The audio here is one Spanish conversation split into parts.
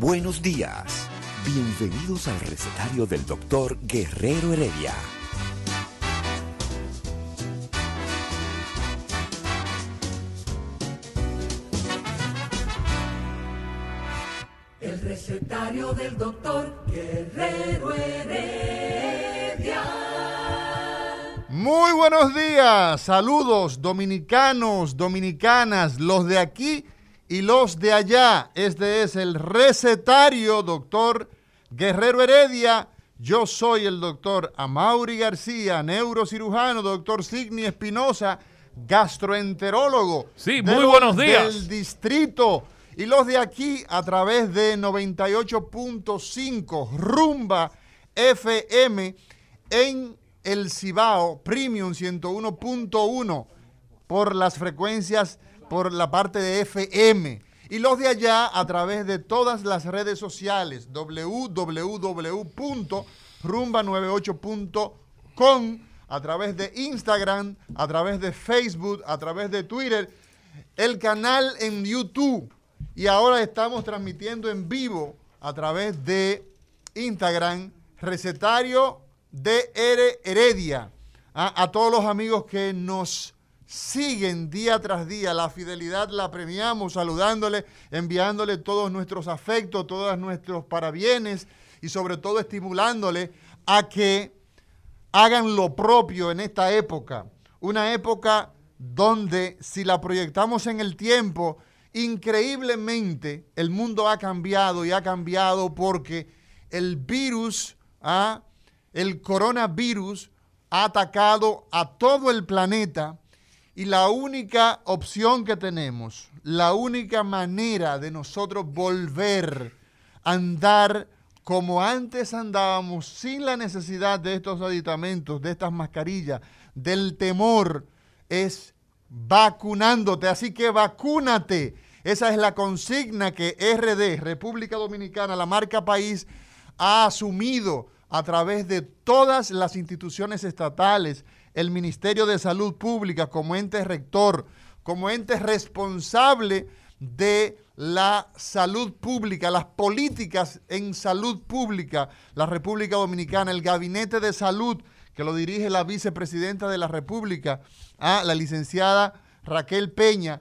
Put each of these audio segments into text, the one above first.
Buenos días. Bienvenidos al recetario del doctor Guerrero Heredia. El recetario del doctor Guerrero Heredia. Muy buenos días, saludos dominicanos, dominicanas, los de aquí y los de allá. Este es el recetario, doctor Guerrero Heredia. Yo soy el doctor Amaury García, neurocirujano, doctor Signi Espinosa, gastroenterólogo. Sí, muy los- buenos días. Del distrito. Y los de aquí a través de 98.5 Rumba FM en el Cibao Premium 101.1 por las frecuencias, por la parte de FM. Y los de allá a través de todas las redes sociales, www.rumba98.com, a través de Instagram, a través de Facebook, a través de Twitter, el canal en YouTube. Y ahora estamos transmitiendo en vivo a través de Instagram, recetario Ere- Heredia. Ah, a todos los amigos que nos siguen día tras día, la fidelidad la premiamos, saludándole, enviándole todos nuestros afectos, todos nuestros parabienes y sobre todo estimulándole a que hagan lo propio en esta época. Una época donde si la proyectamos en el tiempo, increíblemente el mundo ha cambiado y ha cambiado porque el virus, ah, el coronavirus, ha atacado a todo el planeta y la única opción que tenemos, la única manera de nosotros volver a andar como antes andábamos, sin la necesidad de estos aditamentos, de estas mascarillas, del temor, es vacunándote. Así que vacúnate. Esa es la consigna que RD, República Dominicana, la marca país, ha asumido a través de todas las instituciones estatales, el Ministerio de Salud Pública como ente rector, como ente responsable de la salud pública, las políticas en salud pública, la República Dominicana, el Gabinete de Salud, que lo dirige la vicepresidenta de la República, a la licenciada Raquel Peña,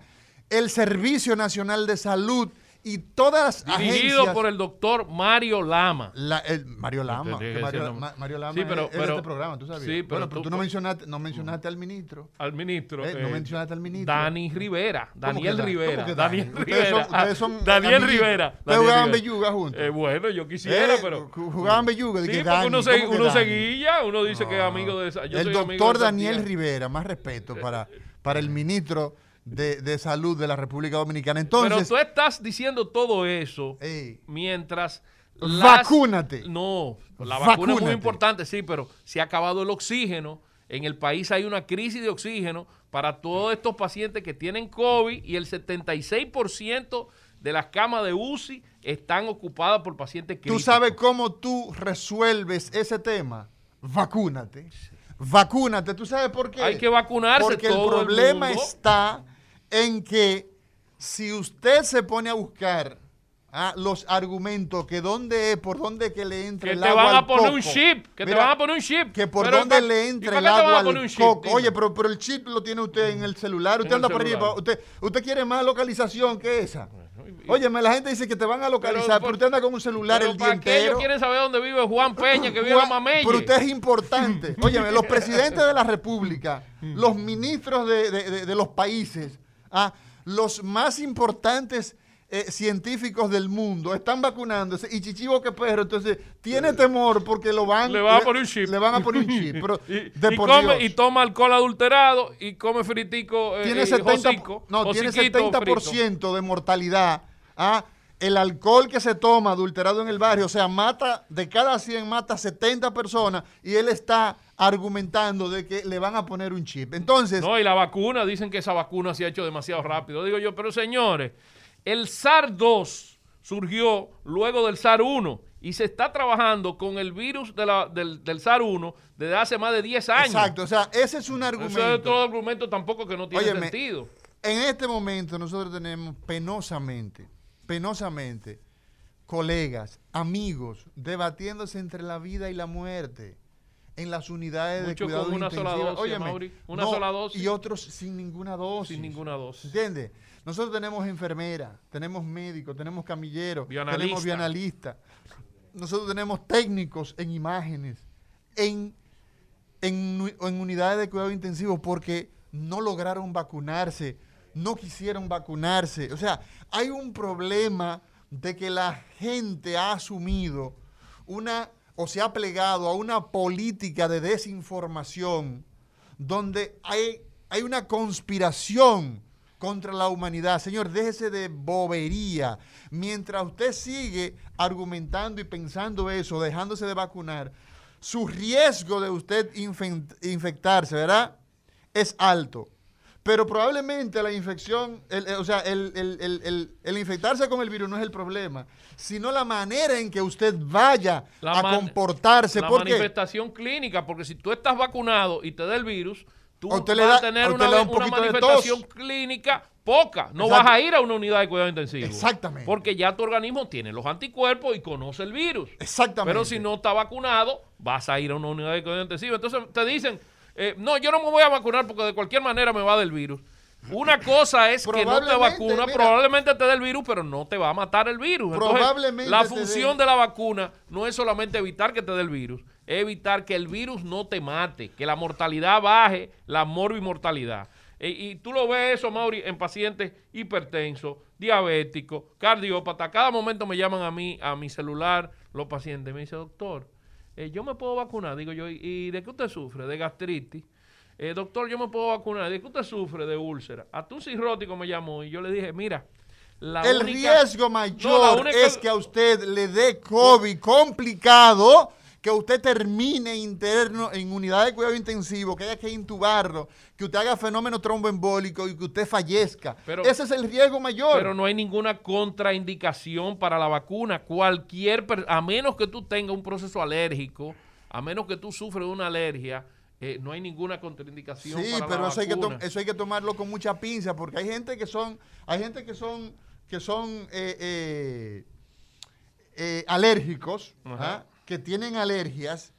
el Servicio Nacional de Salud y todas las Dirigido agencias. por el doctor Mario Lama. La- el Mario Lama. Que Mario, Ma- Lama Sí, pero- es, es de pero- este programa, tú sí, pero bueno, pero tú- tú no mencionaste, no mencionaste al ministro. Al ministro. Eh, no mencionaste al ministro. Dani Rivera. ¿Cómo Daniel que Rivera. Daniel Dani? Rivera. Ustedes son- ustedes son Daniel. Rivera. Ustedes jugaban belluga juntos. Eh, bueno, yo quisiera, Eh, pero. ju- Jugaban belluga. Sí, porque uno, se, ¿cómo que uno se Dani? guilla, uno dice que es amigo de esa. yo el soy doctor Daniel. Rivera, más respeto para, para el ministro de, de Salud de la República Dominicana. Pero Entonces, tú estás diciendo todo eso Ey. mientras. Vacúnate. No, la vacuna es muy importante, sí, pero se ha acabado el oxígeno. En el país hay una crisis de oxígeno para todos estos pacientes que tienen COVID y el 76% de las camas de UCI están ocupadas por pacientes ¿tú críticos. sabes cómo tú resuelves ese tema? Vacúnate. Vacúnate. ¿Tú sabes por qué? Hay que vacunarse Porque todo el el problema está en que si usted se pone a buscar ah, los argumentos que dónde es, por dónde que le entra Que el te agua van a poner un chip, que te van a poner un chip. Que por dónde ¿pa- le entra el te agua al un chip? coco. Dime. Oye, pero, pero el chip lo tiene usted en el celular. Usted En anda por celular. Usted, usted quiere más localización que esa. Óyeme, la gente dice que te van a localizar, pero, usted anda con un celular el día ¿para qué ellos entero. quieren saber dónde vive Juan Peña, que vive en Juan- la Mameye? Pero usted es importante. Óyeme, los presidentes de la República, los ministros de, de- de- de los países, ah, los más importantes eh, científicos del mundo están vacunándose y Chichibo que perro, entonces tiene temor porque lo van, Le van a poner un chip. Le van a poner un chip. Pero, y, de y por come- Dios. y toma alcohol adulterado y come fritico. eh, tiene eh, 70, hocico, no, tiene hociquito 70% de mortalidad. ¿ah? El alcohol que se toma adulterado en el barrio, o sea, mata, de cada 100 mata 70 personas y él está argumentando de que le van a poner un chip. Entonces, No, y la vacuna, dicen que esa vacuna se ha hecho demasiado rápido. Digo yo, pero señores, el SARS-2 surgió luego del SARS-1 y se está trabajando con el virus de la- del, del SARS-1 desde hace más de 10 años. exacto, o sea, ese es un Eso es argumento. otro argumento tampoco que no tiene Óyeme, sentido. En este momento nosotros tenemos penosamente, penosamente, colegas, amigos, debatiéndose entre la vida y la muerte en las unidades de cuidado con una sola intensiva. dosis, Óyeme, Mauri, una no, sola dosis. Y otros sin ninguna dosis. Sin ninguna dosis. ¿Entiendes? Nosotros tenemos enfermeras, tenemos médicos, tenemos camilleros, Bioanalista. tenemos bioanalistas. Nosotros tenemos técnicos en imágenes, en, en unidades de cuidado intensivo porque no lograron vacunarse, no quisieron vacunarse. O sea, hay un problema de que la gente ha asumido una o se ha plegado a una política de desinformación donde hay, hay una conspiración contra la humanidad. Señor, déjese de bobería. Mientras usted sigue argumentando y pensando eso, dejándose de vacunar, su riesgo de usted infectarse, ¿verdad? Es alto. Pero probablemente la infección, el- el- o sea, el, infectarse con el virus no es el problema, sino la manera en que usted vaya La a comportarse. La porque manifestación clínica, porque si tú estás vacunado y te da el virus, tú vas da- a tener una, un manifestación clínica poca. No vas a ir a una unidad de cuidado intensivo. Exactamente. Porque ya tu organismo tiene los anticuerpos y conoce el virus. Exactamente. Pero si no está vacunado, vas a ir a una unidad de cuidado intensivo. Entonces te dicen, eh, no, yo no me voy a vacunar porque de cualquier manera me va del virus. Una cosa es que no te vacuna, mira. probablemente te dé el virus, pero no te va a matar el virus. Entonces, Probablemente la función de la vacuna no es solamente evitar que te dé el virus, es evitar que el virus no te mate, que la mortalidad baje, la morbimortalidad. E- y tú lo ves eso, Mauri, en pacientes hipertensos, diabéticos, cardiópatas. Cada momento me llaman a mí, a mi celular, los pacientes. Me dice, doctor, eh, yo me puedo vacunar. Digo yo, ¿y- ¿y de qué usted sufre? De gastritis. Eh, doctor, yo me puedo vacunar. ¿De qué usted sufre? De úlcera. A tu cirrótico me llamó y yo le dije, mira, la el única- riesgo No, mayor única- es que a usted le dé COVID complicado, que usted termine interno en unidad de cuidado intensivo, que haya que intubarlo, que usted haga fenómeno tromboembólico y que usted fallezca. Pero- Ese es el riesgo mayor. Pero no hay ninguna contraindicación para la vacuna. Cualquier, a menos que tú tengas un proceso alérgico, a menos que tú sufres de una alergia, eh, no hay ninguna contraindicación Sí, para pero la eso hay, que vacuna. eso hay que tomarlo con mucha pinza, porque hay gente que son, hay gente que son, que son eh, eh, eh, alérgicos. ¿ah? Que tienen alergias,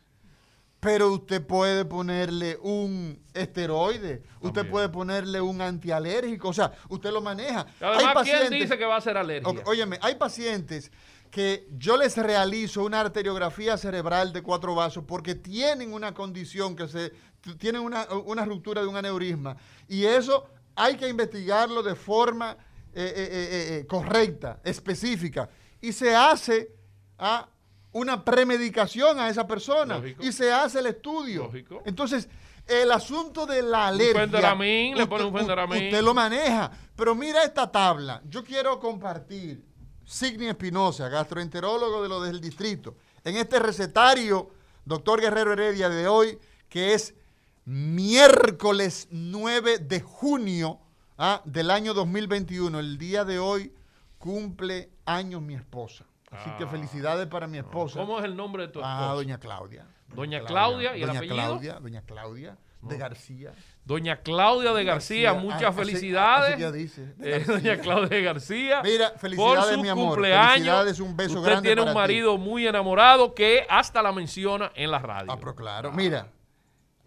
pero usted puede ponerle un esteroide, usted También. puede ponerle un antialérgico, o sea, usted lo maneja. Además, ¿quién dice que va a ser alergia? Ok, óyeme, hay pacientes que yo les realizo una arteriografía cerebral de cuatro vasos porque tienen una condición que se tienen una, una ruptura de un aneurisma y eso hay que investigarlo de forma eh, eh, eh, correcta, específica y se hace a una premedicación a esa persona Lógico. y se hace el estudio. Lógico. Entonces, el asunto de la alergia. Fenderamín, le pone un. Usted lo maneja. Pero mira esta tabla. Yo quiero compartir. Signi Espinosa, gastroenterólogo de lo del distrito. En este recetario, doctor Guerrero Heredia de hoy, que es miércoles 9 de junio ah, del año 2021. El día de hoy cumple años mi esposa. Así que Ah. felicidades para mi esposa. ¿Cómo es el nombre de tu esposa? Ah, doña Claudia. Doña Claudia, ¿y el doña apellido? Claudia, doña Claudia de García. Doña Claudia de García, García. muchas Ah, felicidades. así dice, Eh, doña Claudia de García. Mira, por felicidades, su mi amor. cumpleaños. Felicidades, un beso Usted grande tiene para un ti. marido muy enamorado que hasta la menciona en la radio. Ah, pero claro. Mira,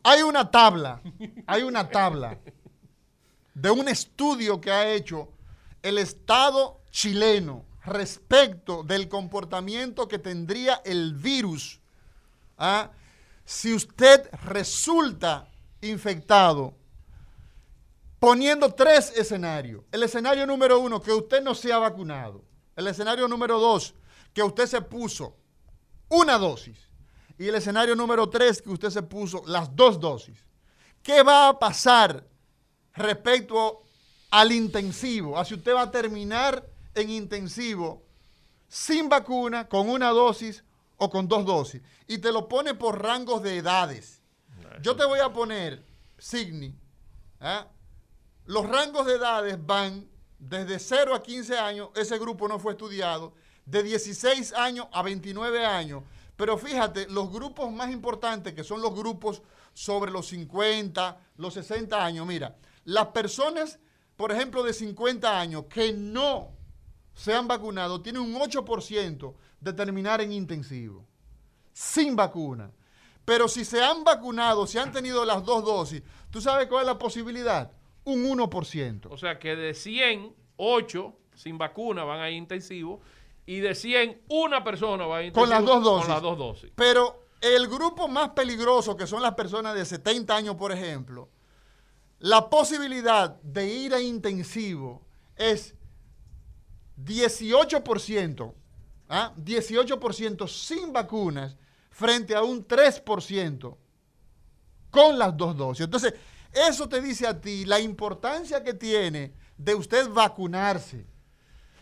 hay una tabla, hay una tabla de un estudio que ha hecho el Estado chileno respecto del comportamiento que tendría el virus ¿ah? si usted resulta infectado poniendo tres escenarios. El escenario número uno, que usted no se ha vacunado. El escenario número dos, que usted se puso una dosis. Y el escenario número tres, que usted se puso las dos dosis. ¿Qué va a pasar respecto al intensivo? A si usted va a terminar en intensivo sin vacuna, con una dosis o con dos dosis. Y te lo pone por rangos de edades. Yo te voy a poner, Signi, ¿ah? los rangos de edades van desde 0 a 15 años, ese grupo no fue estudiado, de 16 años a 29 años. Pero fíjate, los grupos más importantes, que son los grupos sobre los 50, los 60 años, mira, las personas, por ejemplo, de 50 años que no se han vacunado, tienen un 8% de terminar en intensivo, sin vacuna. Pero si se han vacunado, si han tenido las dos dosis, ¿tú sabes cuál es la posibilidad? Un 1%. O sea que de 100, 8 sin vacuna van a ir intensivos y de 100, una persona va a ir Con las dos dosis. Con las dos dosis. Pero el grupo más peligroso, que son las personas de 70 años, por ejemplo, la posibilidad de ir a intensivo es 18%, ¿ah? 18% sin vacunas frente a un 3% con las dos dosis. Entonces, eso te dice a ti la importancia que tiene de usted vacunarse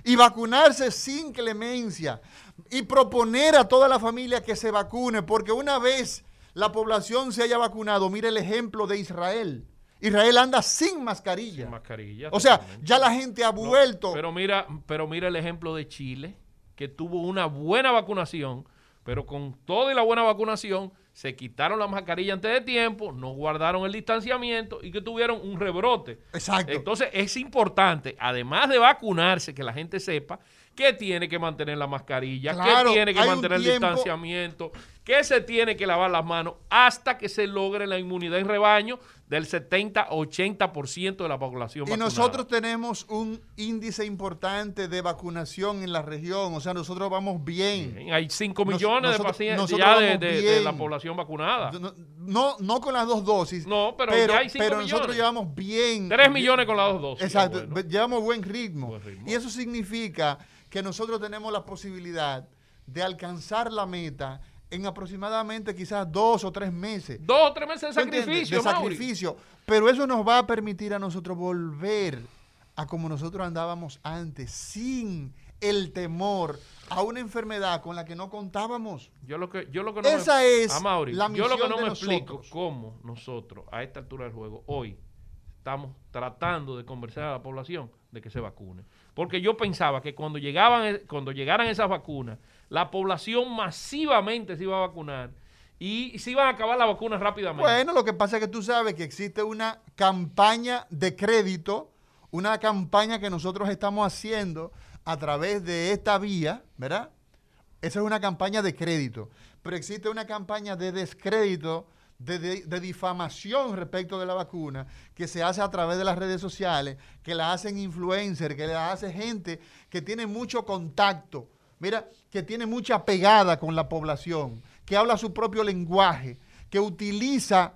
y vacunarse sin clemencia y proponer a toda la familia que se vacune, porque una vez la población se haya vacunado, mire el ejemplo de Israel. Israel anda sin mascarilla. Sin mascarilla. O sea, totalmente. ya la gente ha No, vuelto. pero mira, pero mira el ejemplo de Chile, que tuvo una buena vacunación, pero con toda y la buena vacunación se quitaron la mascarilla antes de tiempo, no guardaron el distanciamiento y que tuvieron un rebrote. Exacto. Entonces es importante, además de vacunarse, que la gente sepa que tiene que mantener la mascarilla, Claro, que tiene que mantener el distanciamiento, que se tiene que lavar las manos hasta que se logre la inmunidad en rebaño del 70-80% de la población Y vacunada. nosotros tenemos un índice importante de vacunación en la región. O sea, nosotros vamos bien. Bien, Hay 5 Nos- millones de nosotros- pacientes ya de, de- de la población vacunada. No, no, no con las dos dosis. No, pero ya hay cinco pero nosotros millones. llevamos bien. 3 millones con las dos dosis. Exacto, Bueno. llevamos buen ritmo. Buen ritmo. Y eso significa que nosotros tenemos la posibilidad de alcanzar la meta en aproximadamente quizás dos o tres meses. Dos o tres meses de sacrificio, De sacrificio. Pero eso nos va a permitir a nosotros volver a como nosotros andábamos antes, sin el temor a una enfermedad con la que no contábamos. Yo lo que, yo lo que no Esa me, es Ah, la yo lo que no me explico cómo nosotros, a esta altura del juego, hoy, estamos tratando de convencer a la población de que se vacune. Porque yo pensaba que cuando llegaban, cuando llegaran esas vacunas, la población masivamente se iba a vacunar y se iban a acabar las vacunas rápidamente. Bueno, lo que pasa es que tú sabes que existe una campaña de crédito, una campaña que nosotros estamos haciendo a través de esta vía, ¿verdad? Esa es una campaña de crédito, pero existe una campaña de descrédito, de, de- de difamación respecto de la vacuna, que se hace a través de las redes sociales, que la hacen influencers, que la hace gente que tiene mucho contacto, mira, que tiene mucha pegada con la población, que habla su propio lenguaje, que utiliza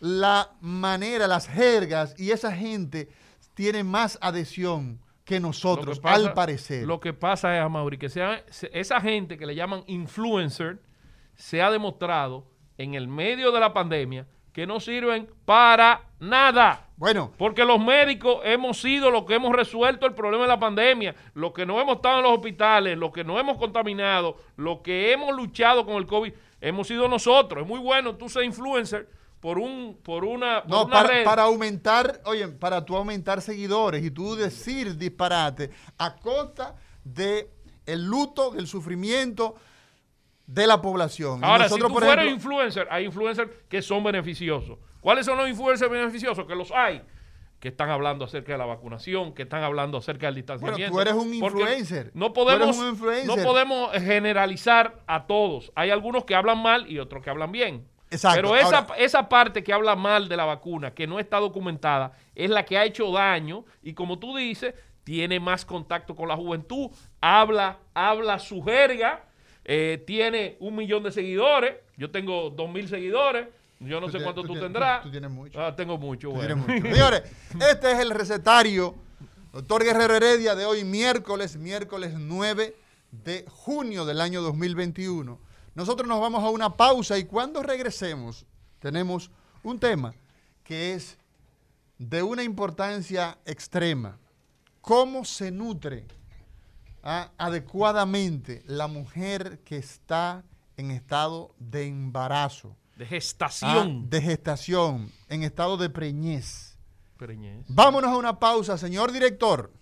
la manera, las jergas, y esa gente tiene más adhesión que nosotros, que pasa- al parecer. Lo que pasa es, Mauri, que sea, se- esa gente que le llaman influencer se ha demostrado en el medio de la pandemia que no sirven para nada. Bueno, Porque los médicos hemos sido los que hemos resuelto el problema de la pandemia, los que no hemos estado en los hospitales, los que no hemos contaminado, los que hemos luchado con el COVID, hemos sido nosotros. Es muy bueno tú ser influencer por un por una, por No, una para, red. para aumentar, oye, para tú aumentar seguidores y tú decir disparate a costa de el luto, del sufrimiento de la población. Ahora, si tú por fueras ejemplo, influencer, hay influencers que son beneficiosos. ¿Cuáles son los influencers beneficiosos? Que los hay. Que están hablando acerca de la vacunación, que están hablando acerca del distanciamiento. tú eres un influencer. No podemos, un influencer. no podemos generalizar a todos. Hay algunos que hablan mal y otros que hablan bien. Exacto. Pero esa, Ahora- esa parte que habla mal de la vacuna, que no está documentada, es la que ha hecho daño y como tú dices, tiene más contacto con la juventud, habla, habla su jerga, eh, tiene un millón de seguidores, yo tengo dos mil seguidores, Yo no Tú sé cuánto tú tú, tendrás. tú- tienes mucho. Ah, tengo mucho, bueno. mucho. Señores, este es el recetario. Doctor Guerrero Heredia de hoy, miércoles, miércoles 9 de junio del año 2021. Nosotros nos vamos a una pausa y cuando regresemos tenemos un tema que es de una importancia extrema. ¿Cómo se nutre ah, adecuadamente la mujer que está en estado de embarazo? De ah, gestación. de gestación, en estado de preñez. Preñez. Vámonos a una pausa, señor director.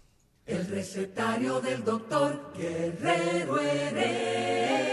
El recetario del doctor Guerrero Heredia.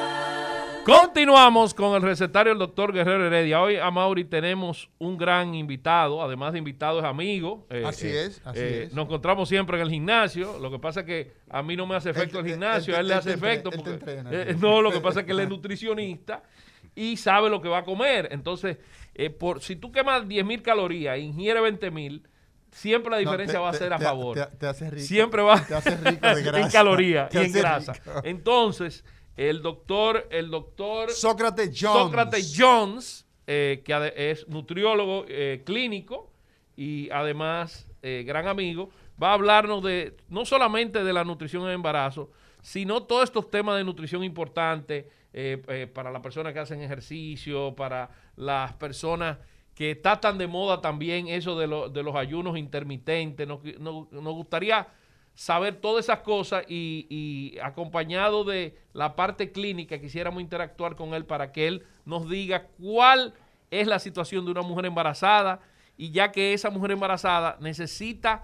Continuamos con el recetario del doctor Guerrero Heredia. Hoy a Mauri tenemos un gran invitado, además de invitado es amigo. Eh, Así eh, es, así eh, es. Nos encontramos siempre en el gimnasio. Lo que pasa es que a mí no me hace efecto el gimnasio, a él le hace efecto. porque- entrena, no, lo que pasa es que él es nutricionista y sabe lo que va a comer. Entonces, por si tú quemas 10 mil calorías e ingieres 20 mil, siempre la No, diferencia te- va a ser a favor. te- te hace rico. Siempre va Te hace rico de grasa. en calorías y en grasa. rico. Entonces, el doctor, el doctor Sócrates Jones. Sócrates Jones, eh, que es nutriólogo eh, clínico y además eh, gran amigo, va a hablarnos de no solamente de la nutrición en embarazo, sino todos estos temas de nutrición importantes eh, eh, para las personas que hacen ejercicio, para las personas que está tan de moda también eso de, lo- de los ayunos intermitentes. Nos, nos- nos gustaría saber todas esas cosas y, acompañado de la parte clínica quisiéramos interactuar con él para que él nos diga cuál es la situación de una mujer embarazada y ya que esa mujer embarazada necesita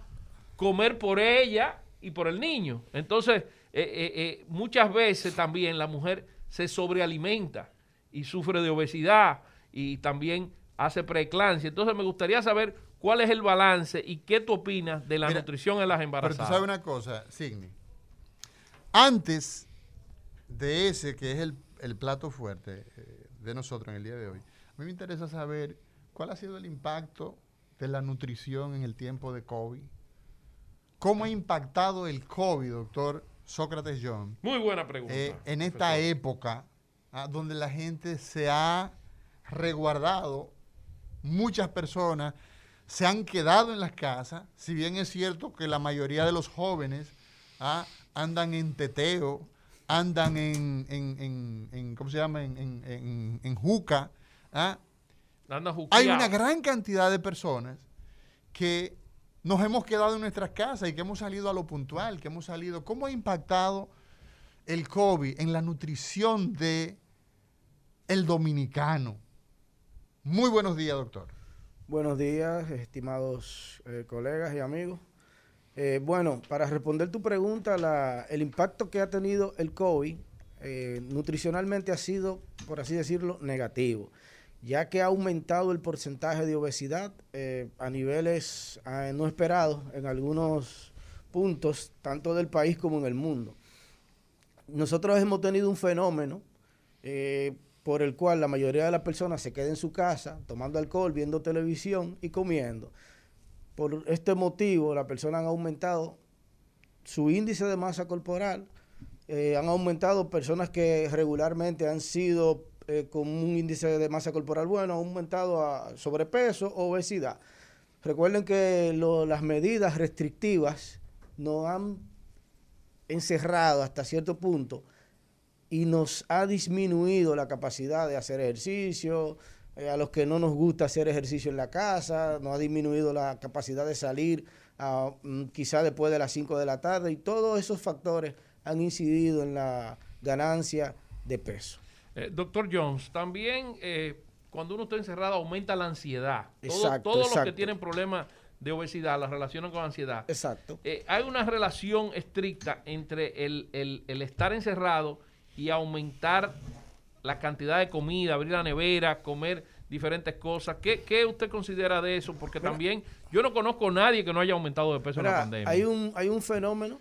comer por ella y por el niño. Entonces, eh, eh, eh, muchas veces también la mujer se sobrealimenta y sufre de obesidad y también hace preeclampsia. Entonces, me gustaría saber cuál es el balance y qué tú opinas de la Mira, nutrición en las Pero tú embarazadas. sabes una cosa, Signi. Antes de ese, que es el, el plato fuerte eh, de nosotros en el día de hoy, a mí me interesa saber cuál ha sido el impacto de la nutrición en el tiempo de COVID. ¿Cómo ha impactado el COVID, doctor Sócrates John, Muy buena pregunta. eh, en esta profesor. época ah, donde la gente se ha resguardado, muchas personas se han quedado en las casas, si bien es cierto que la mayoría de los jóvenes ah, andan en teteo, andan en, en- en- en- ¿cómo se llama?, en, juca, ah, hay una gran cantidad de personas que nos hemos quedado en nuestras casas y que hemos salido a lo puntual, que hemos salido. ¿Cómo ha impactado el COVID en la nutrición de el dominicano? Muy buenos días, doctor. Buenos días, estimados eh, colegas y amigos. Eh, bueno, para responder tu pregunta, la- el impacto que ha tenido el COVID eh, nutricionalmente ha sido, por así decirlo, negativo, ya que ha aumentado el porcentaje de obesidad a niveles no esperados en algunos puntos, tanto del país como en el mundo. Nosotros hemos tenido un fenómeno por el cual la mayoría de las personas se queda en su casa tomando alcohol, viendo televisión y comiendo. Por este motivo, las personas han aumentado su índice de masa corporal, eh, han aumentado personas que regularmente han sido eh, con un índice de masa corporal bueno, han aumentado a sobrepeso, obesidad. Recuerden que las medidas restrictivas nos han encerrado hasta cierto punto y nos ha disminuido la capacidad de hacer ejercicio, eh, a los que no nos gusta hacer ejercicio en la casa, nos ha disminuido la capacidad de salir a, mm, quizá después de las 5 de la tarde y todos esos factores han incidido en la ganancia de peso. Eh, doctor Jones, también eh, cuando uno está encerrado aumenta la ansiedad. Todo- Exacto, todos los que tienen problemas de obesidad la relacionan con ansiedad. Exacto. Eh, hay una relación estricta entre el, el- el estar encerrado y aumentar la cantidad de comida, abrir la nevera, comer diferentes cosas. ¿Qué, qué usted considera de eso? Porque también yo no conozco a nadie que no haya aumentado de peso en la pandemia. hay un, hay un fenómeno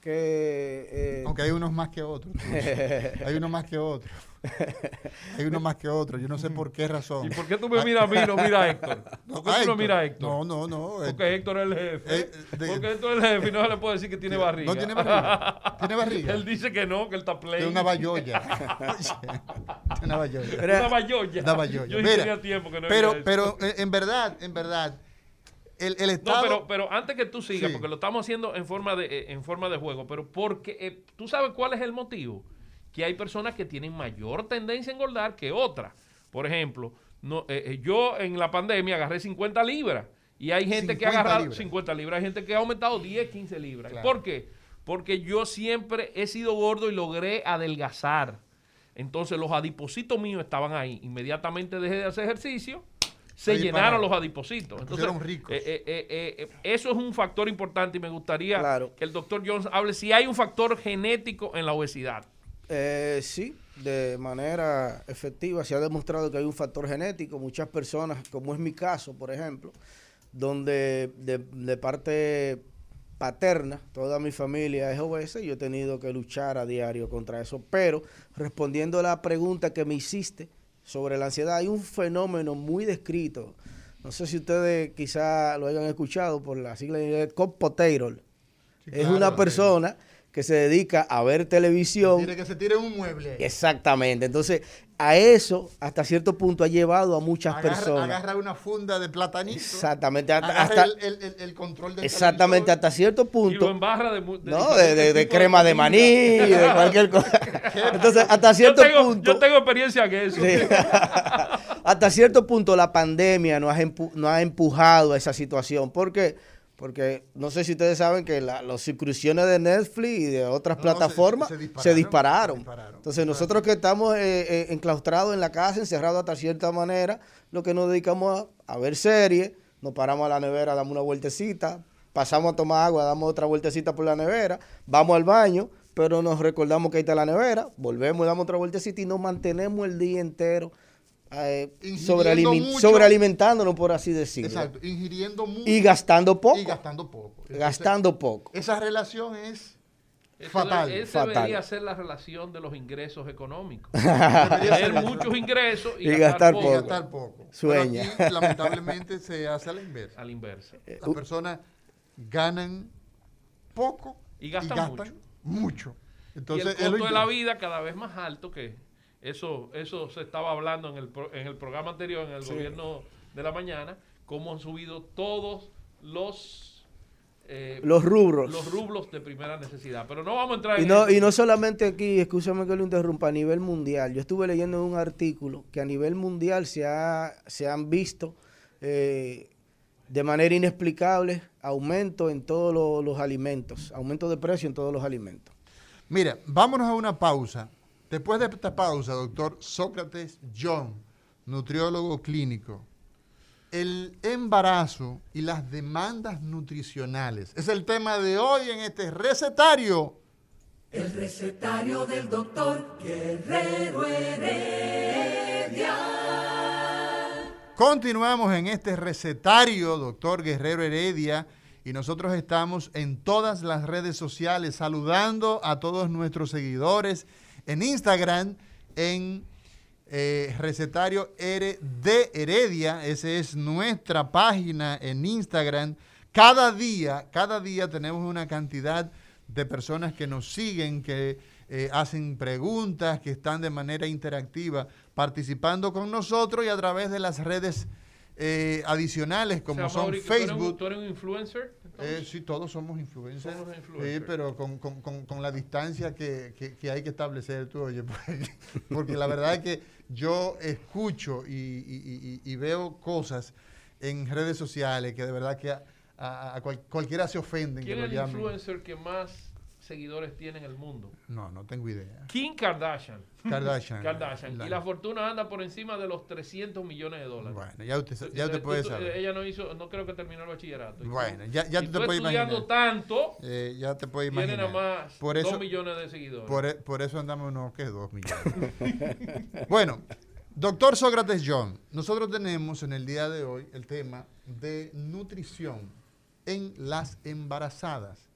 que... eh, Aunque hay unos más que otros. hay unos más que otros. Hay unos más que otros. Yo no sé por qué razón. ¿Y por qué tú me miras a mí y no miras a Héctor? ¿Por qué tú no miras a Héctor? No, no, no. eh, Porque Héctor es el jefe. Eh, de- Porque Héctor es el jefe y no se le puede decir que tiene barriga. No tiene barriga. Tiene barriga. Él dice que no, que él está play. Tiene una bayolla. Tiene una bayolla. Mira, Una bayolla. Una bayolla. Yo Mira, tenía tiempo que no pero, pero eh, en verdad, en verdad, el, el No, Estado... pero, pero antes que tú sigas, Sí. porque lo estamos haciendo en forma de, eh, en forma de juego, pero porque eh, tú sabes cuál es el motivo. Que hay personas que tienen mayor tendencia a engordar que otras. Por ejemplo, no, eh, eh, yo en la pandemia agarré 50 libras y hay gente que ha 50 agarrado libras. 50 libras, hay gente que ha aumentado 10, 15 libras. Claro. ¿Por qué? Porque yo siempre he sido gordo y logré adelgazar. Entonces los adipositos míos estaban ahí. Inmediatamente dejé de hacer ejercicio, se llenaron los adipositos. Entonces, ricos. eh, eh, eh, eh, eh, eso es un factor importante y me gustaría Claro. que el doctor Jones hable si hay un factor genético en la obesidad. Eh, sí, de manera efectiva se ha demostrado que hay un factor genético. Muchas personas, como es mi caso, por ejemplo, donde de, de parte paterna, toda mi familia es obesa y yo he tenido que luchar a diario contra eso. Pero respondiendo a la pregunta que me hiciste sobre la ansiedad, hay un fenómeno muy descrito. No sé si ustedes quizá lo hayan escuchado por la sigla en inglés, Cop Potato. Sí, es claro, una persona que se dedica a ver televisión. Tiene que se tire un mueble. ahí. Exactamente. Entonces, a eso, hasta cierto punto, ha llevado a muchas Agarra, personas. agarra una funda de platanito. Exactamente. Hasta, el, el- el- el control del exactamente, televisor. hasta cierto Y lo punto. embarra de, No, de, crema de maní, de cualquier cosa. Entonces, hasta Yo cierto tengo, punto. yo tengo experiencia en eso. Sí. Hasta cierto punto la pandemia nos ha, empu- nos ha empujado a esa situación. ¿Por qué? Porque no sé si ustedes saben que la- las suscripciones de Netflix y de otras No, no, se- plataformas dispararon. se dispararon. Entonces nosotros que estamos eh, eh, enclaustrados en la casa, encerrados hasta cierta manera, lo que nos dedicamos a, a ver series, nos paramos a la nevera, damos una vueltecita, pasamos a tomar agua, damos otra vueltecita por la nevera, vamos al baño, pero nos recordamos que ahí está la nevera, volvemos y damos otra vueltecita y nos mantenemos el día entero eh, mucho. sobrealimentándonos, por así decirlo. Exacto, ingiriendo mucho Y gastando poco. y gastando poco. Entonces, Gastando poco. Esa relación es Esa fatal. Esa Fatal. debería ser la relación de los ingresos económicos. Debería Tener ser muchos ingresos y, Y gastar, gastar poco. y gastar poco. Sueña. Pero aquí, lamentablemente se hace a la inversa. A la inversa. Las personas ganan poco Y gastan mucho. y Entonces, el es lo costo de la vida cada vez más alto que eso eso se estaba hablando en el, pro- en el programa anterior, en el gobierno de la mañana, cómo han subido todos los eh, Los rubros. los rublos de primera necesidad. Pero no vamos a entrar Y en no, eso. y no solamente aquí, escúchame que lo interrumpa, a nivel mundial. Yo estuve leyendo en un artículo que a nivel mundial se, ha, se han visto eh, de manera inexplicable aumento en todos lo- los alimentos, aumento de precio en todos los alimentos. Mira, vámonos a una pausa. Después de esta pausa, doctor Sócrates John, nutriólogo clínico, el embarazo y las demandas nutricionales es el tema de hoy en este recetario. El recetario del doctor Guerrero Heredia. Continuamos en este recetario, doctor Guerrero Heredia, y nosotros estamos en todas las redes sociales saludando a todos nuestros seguidores en Instagram, en eh, recetario de Heredia, esa es nuestra página en Instagram. Cada día, cada día tenemos una cantidad de personas que nos siguen, que eh, hacen preguntas, que están de manera interactiva participando con nosotros y a través de las redes eh, adicionales como O sea, son Mauri, que tú eres un- Facebook. ¿Tú eres un influencer? Eh, sí, todos somos influencers. Somos influencers. Sí, pero con, con- con- con la distancia que, que- que hay que establecer tú, oye, porque, porque la verdad es que yo escucho y, y- y- y veo cosas en redes sociales que de verdad que a, a- a cual- cualquiera se ofende en que ¿Quién es el llamen. influencer que más seguidores tiene en el mundo? No, no tengo idea. Kim Kardashian. Kardashian. Kardashian. La- Y la fortuna anda por encima de los 300 millones de dólares. Bueno, ya usted, ya Eh, usted tú- puede tú- saber. Ella no hizo, no creo que terminó el bachillerato. Bueno, ya, ya y tú te puedes estudiando imaginar. tanto, Eh, ya te puedes tiene imaginar. nada más por 2 eso, millones de seguidores. por, e- por eso andamos unos, ¿qué? Dos millones. bueno, doctor Sócrates John, nosotros tenemos en el día de hoy el tema de nutrición en las embarazadas.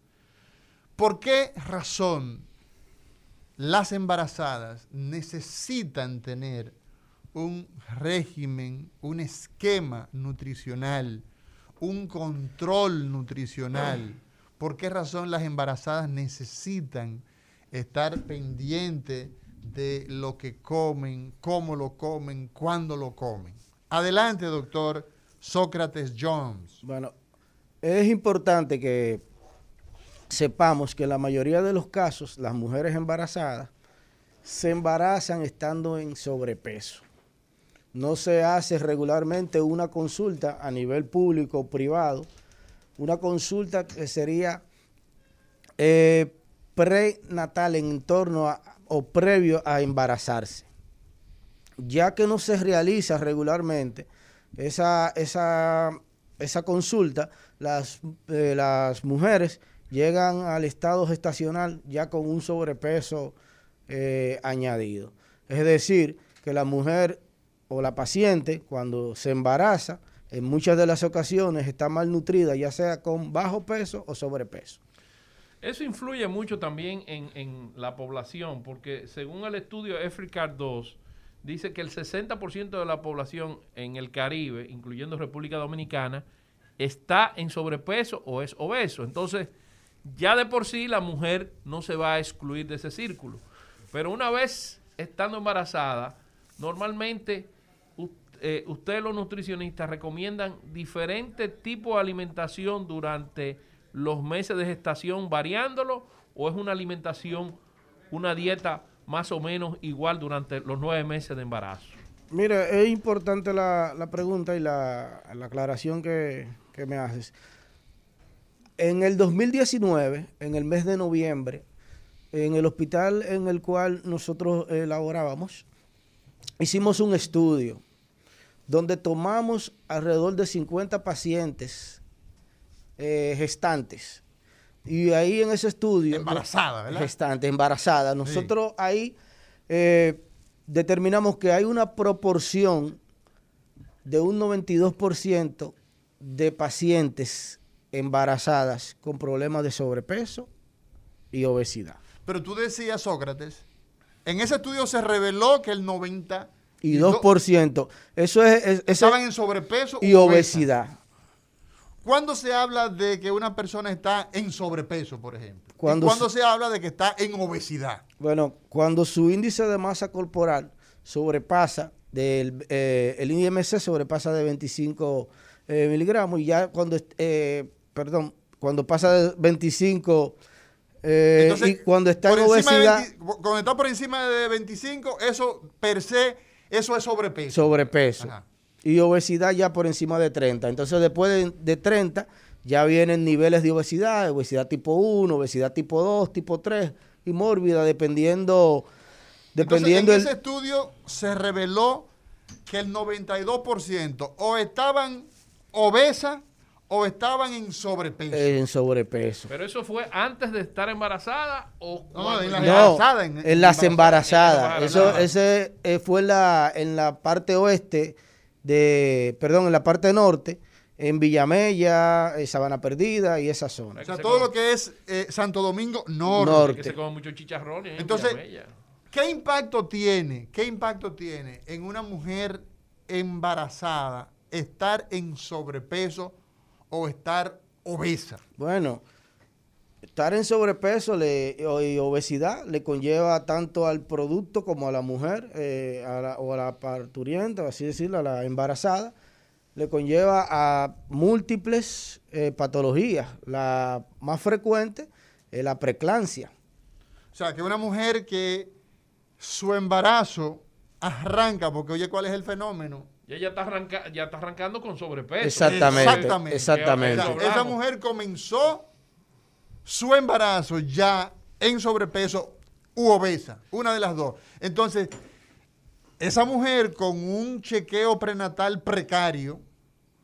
¿Por qué razón las embarazadas necesitan tener un régimen, un esquema nutricional, un control nutricional? ¿Por qué razón las embarazadas necesitan estar pendientes de lo que comen, cómo lo comen, cuándo lo comen? Adelante, doctor Sócrates Jones. Bueno, es importante que sepamos que la mayoría de los casos, las mujeres embarazadas se embarazan estando en sobrepeso. No se hace regularmente una consulta a nivel público o privado, una consulta que sería eh, prenatal en torno o previo a embarazarse. Ya que no se realiza regularmente esa, esa, esa consulta, las, eh, las mujeres llegan al estado gestacional ya con un sobrepeso eh, añadido. Es decir, que la mujer o la paciente cuando se embaraza, en muchas de las ocasiones está malnutrida, ya sea con bajo peso o sobrepeso. Eso influye mucho también en, en la población, porque según el estudio EFRICAR 2, dice que el 60% de la población en el Caribe, incluyendo República Dominicana, está en sobrepeso o es obeso. Entonces, ya de por sí la mujer no se va a excluir de ese círculo. Pero una vez estando embarazada, normalmente eh, ustedes los nutricionistas recomiendan diferentes tipos de alimentación durante los meses de gestación variándolo o es una alimentación, una dieta más o menos igual durante los nueve meses de embarazo. Mira, es importante la, la pregunta y la, la aclaración que, que me haces. En el 2019, en el mes de noviembre, en el hospital en el cual nosotros eh, laborábamos, hicimos un estudio donde tomamos alrededor de 50 pacientes eh, gestantes. Y ahí en ese estudio... Embarazada, ¿verdad? Gestante, embarazada. Nosotros ahí eh, determinamos que hay una proporción de un 92% de pacientes embarazadas con problemas de sobrepeso y obesidad. Pero tú decías, Sócrates, en ese estudio se reveló que el 90 Y 2%. Eso es... estaban en sobrepeso y obesidad. ¿Cuándo se habla de que una persona está en sobrepeso, por ejemplo? Cuando ¿Y cuándo se- se habla de que está en obesidad? Bueno, cuando su índice de masa corporal sobrepasa, del, eh, el IMC sobrepasa de 25 eh, miligramos y ya cuando, eh, perdón, cuando pasa de 25 eh, Entonces, y cuando está en obesidad, 20 cuando está por encima de 25, eso per se, eso es sobrepeso. sobrepeso. Ajá. Y obesidad ya por encima de 30. Entonces después de, de 30 ya vienen niveles de obesidad, obesidad tipo 1, obesidad tipo 2, tipo 3 y mórbida dependiendo, dependiendo Entonces, en el- ese estudio se reveló que el 92% o estaban obesas o estaban en sobrepeso. en sobrepeso. Pero eso fue antes de estar embarazada o No, en la- No, embarazada, en- en, las embarazada. embarazadas. En Eso, ese eh, fue en la, en la parte oeste de, perdón, en la parte norte, en Villamella, eh, Sabana Perdida y esa zona. O sea, todo lo que es eh, Santo Domingo Norte. Norte. que se comen muchos chicharrones. en Entonces, Villamella. ¿Qué impacto tiene? ¿Qué impacto tiene en una mujer embarazada estar en sobrepeso o estar obesa? Bueno, estar en sobrepeso le- y obesidad le conlleva tanto al producto como a la mujer eh, a la- o a la parturienta, así decirlo, a la embarazada, le conlleva a múltiples eh, patologías. La más frecuente es la preclancia. O sea, que una mujer que su embarazo arranca, porque oye, ¿cuál es el fenómeno? Y ella está, arranca- ya está arrancando con sobrepeso. Exactamente. Exactamente. Exactamente. Esa mujer comenzó su embarazo ya en sobrepeso u obesa, una de las dos. Entonces, esa mujer con un chequeo prenatal precario,